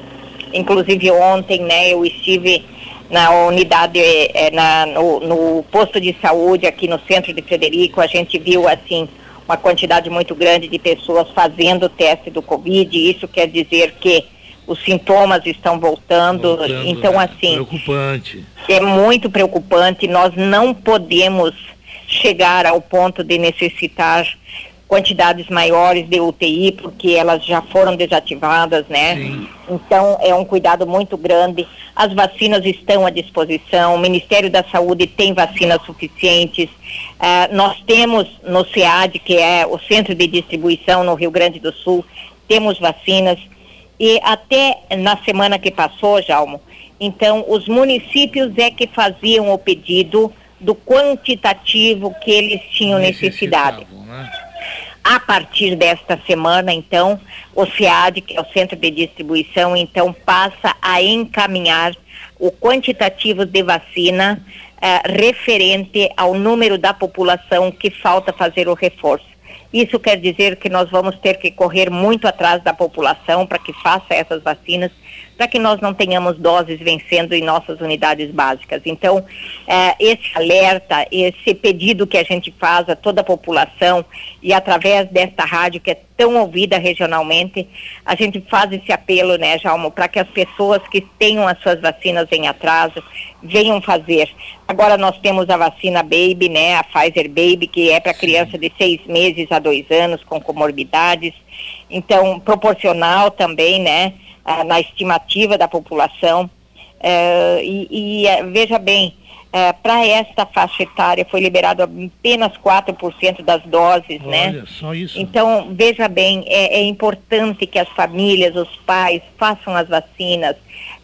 Inclusive ontem, né, eu estive na unidade, é, na, no, no, posto de saúde aqui no centro de Frederico, a gente viu assim uma quantidade muito grande de pessoas fazendo o teste do Covid. Isso quer dizer que os sintomas estão voltando. voltando então, né? assim. Preocupante. É muito preocupante. Nós não podemos chegar ao ponto de necessitar quantidades maiores de UTI, porque elas já foram desativadas, né? Sim. Então é um cuidado muito grande. As vacinas estão à disposição, o Ministério da Saúde tem vacinas suficientes. Uh, nós temos no SEAD, que é o centro de distribuição no Rio Grande do Sul, temos vacinas. E até na semana que passou, Jalmo, então os municípios é que faziam o pedido do quantitativo que eles tinham necessidade. Né? A partir desta semana, então, o SEAD, que é o Centro de Distribuição, então passa a encaminhar o quantitativo de vacina eh, referente ao número da população que falta fazer o reforço. Isso quer dizer que nós vamos ter que correr muito atrás da população para que faça essas vacinas, para que nós não tenhamos doses vencendo em nossas unidades básicas. Então, eh, esse alerta, esse pedido que a gente faz a toda a população e através desta rádio que é tão ouvida regionalmente. A gente faz esse apelo, né, Jalmo, para que as pessoas que tenham as suas vacinas em atraso venham fazer. Agora nós temos a vacina Baby, né, a Pfizer Baby, que é para criança de seis meses a dois anos com comorbidades. Então, proporcional também, né, na estimativa da população. Uh, e, e uh, veja bem, uh, para esta faixa etária foi liberado apenas 4% das doses, né? Olha, né? Só isso. Então, veja bem, é, é, importante que as famílias, os pais façam as vacinas.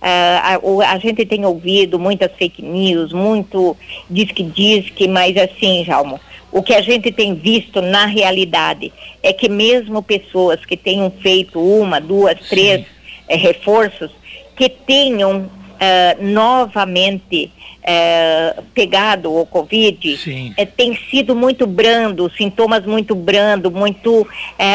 A, a, gente tem ouvido muitas fake news, muito diz que diz que, mas assim, Jalmo, o que a gente tem visto na realidade é que mesmo pessoas que tenham feito uma, duas, três é, reforços, que tenham uh, novamente uh, pegado o Covid, uh, tem sido muito brando, sintomas muito brando, muito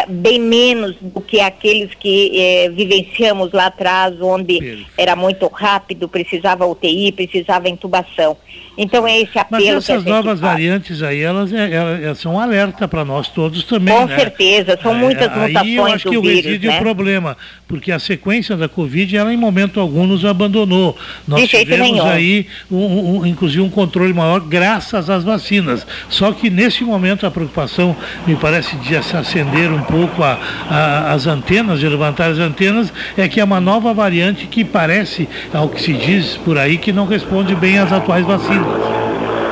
bem menos do que aqueles que vivenciamos lá atrás, onde era muito rápido, precisava UTI, precisava intubação. Então é esse apelo Mas essas novas variantes aí, elas, é, elas, elas são um alerta para nós todos também, Com né? certeza, são muitas é, mutações aí eu acho que o reside né? o problema, porque a sequência da Covid, ela em momento algum nos abandonou. Nós De tivemos nenhum. aí, um, um, inclusive, um controle maior graças às vacinas. Só que nesse momento a preocupação, me parece, de se acender um pouco a, a, as antenas, de levantar as antenas, é que é uma nova variante que parece, ao que se diz por aí, que não responde bem às atuais vacinas.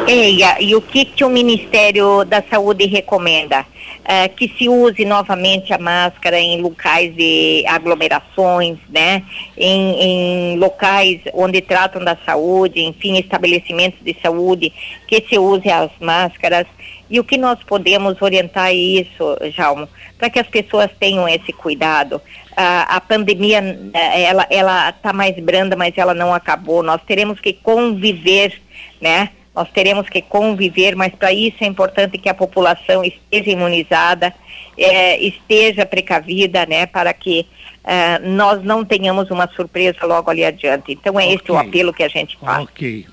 Eia, e o que, que o Ministério da Saúde recomenda? Uh, que se use novamente a máscara em locais de aglomerações, né? Em, em, locais onde tratam da saúde, enfim, estabelecimentos de saúde, que se use as máscaras. E o que nós podemos orientar é isso, Jalmo, para que as pessoas tenham esse cuidado. Uh, a pandemia, ela ela está mais branda, mas ela não acabou. Nós teremos que conviver, né? Nós teremos que conviver, mas para isso é importante que a população esteja imunizada, é, esteja precavida, né, para que é, nós não tenhamos uma surpresa logo ali adiante. Então é okay. esse o apelo que a gente faz. Ok.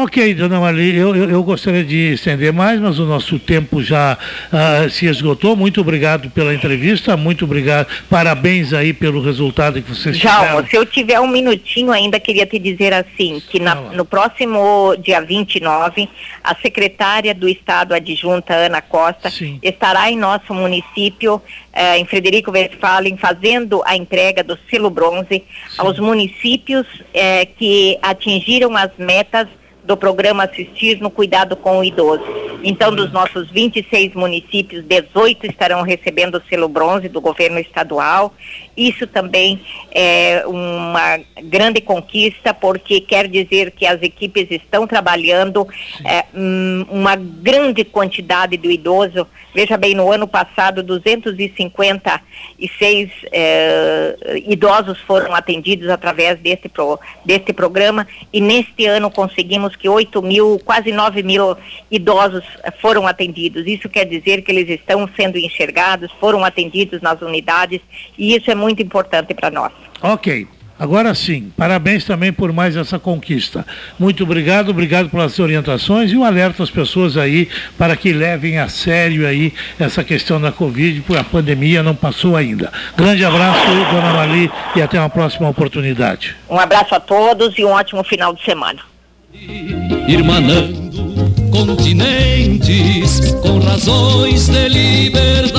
Ok, dona Marli, eu, eu, eu, gostaria de estender mais, mas o nosso tempo já uh, se esgotou. Muito obrigado pela entrevista, muito obrigado. Parabéns aí pelo resultado que vocês tiveram. se eu tiver um minutinho ainda, queria te dizer assim, que na, no próximo dia 29, a secretária do Estado adjunta, Ana Costa, Sim. estará em nosso município, uh, em Frederico Westphalen, fazendo a entrega do selo bronze Sim. aos municípios uh, que atingiram as metas do programa Assistir no Cuidado com o Idoso. Então, dos nossos 26 municípios, 18 estarão recebendo o selo bronze do governo estadual. Isso também é uma grande conquista, porque quer dizer que as equipes estão trabalhando é, uma grande quantidade do idoso. Veja bem, no ano passado, 256 é, idosos foram atendidos através deste, pro, deste programa e neste ano conseguimos que 8 mil, quase 9 mil idosos foram atendidos. Isso quer dizer que eles estão sendo enxergados, foram atendidos nas unidades e isso é muito importante para nós. Ok. Agora sim, parabéns também por mais essa conquista. Muito obrigado, obrigado pelas orientações e um alerta às pessoas aí para que levem a sério aí essa questão da Covid, porque a pandemia não passou ainda. Grande abraço, dona Mali, e até uma próxima oportunidade. Um abraço a todos e um ótimo final de semana irmanando continentes com razões de liberdade.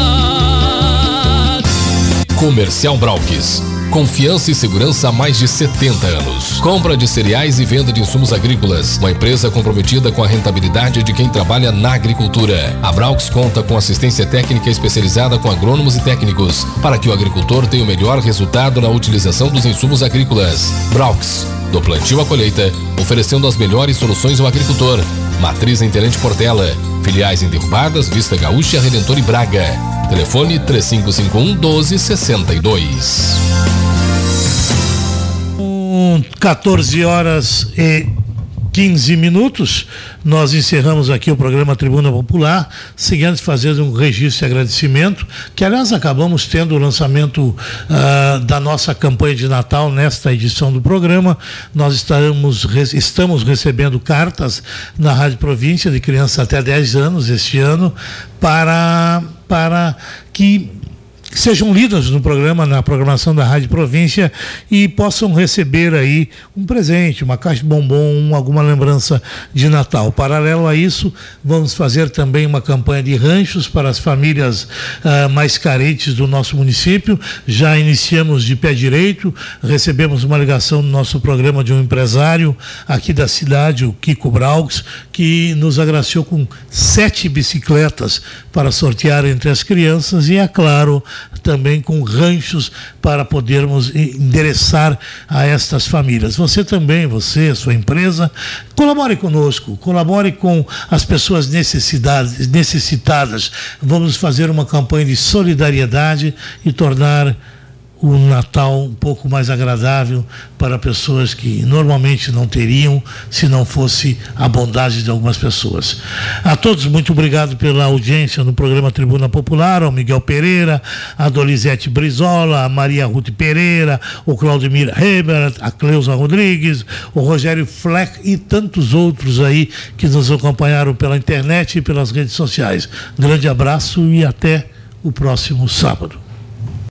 Comercial Brauques. Confiança e segurança há mais de 70 anos. Compra de cereais e venda de insumos agrícolas. Uma empresa comprometida com a rentabilidade de quem trabalha na agricultura. A Braux conta com assistência técnica especializada com agrônomos e técnicos para que o agricultor tenha o melhor resultado na utilização dos insumos agrícolas. Braux do plantio à colheita, oferecendo as melhores soluções ao agricultor. Matriz em Tenente Portela, filiais em Derrubadas, Vista Gaúcha, Redentor e Braga. Telefone 3551 1262. 14 horas e 15 minutos, nós encerramos aqui o programa Tribuna Popular, seguindo fazendo um registro e agradecimento, que aliás acabamos tendo o lançamento uh, da nossa campanha de Natal nesta edição do programa. Nós estamos, estamos recebendo cartas na Rádio Província de crianças até 10 anos este ano para, para que sejam lidas no programa, na programação da Rádio Província e possam receber aí um presente, uma caixa de bombom, alguma lembrança de Natal. Paralelo a isso, vamos fazer também uma campanha de ranchos para as famílias uh, mais carentes do nosso município. Já iniciamos de pé direito, recebemos uma ligação no nosso programa de um empresário aqui da cidade, o Kiko Braux, que nos agraciou com sete bicicletas para sortear entre as crianças e, é claro, também com ranchos para podermos endereçar a estas famílias. Você também, você, sua empresa, colabore conosco, colabore com as pessoas necessitadas. Vamos fazer uma campanha de solidariedade e tornar o Natal um pouco mais agradável para pessoas que normalmente não teriam se não fosse a bondade de algumas pessoas. A todos, muito obrigado pela audiência no programa Tribuna Popular, ao Miguel Pereira, a Dolizete Brizola, a Maria Ruth Pereira, o Claudemir Hebert, a Cleusa Rodrigues, o Rogério Fleck e tantos outros aí que nos acompanharam pela internet e pelas redes sociais. Grande abraço e até o próximo sábado.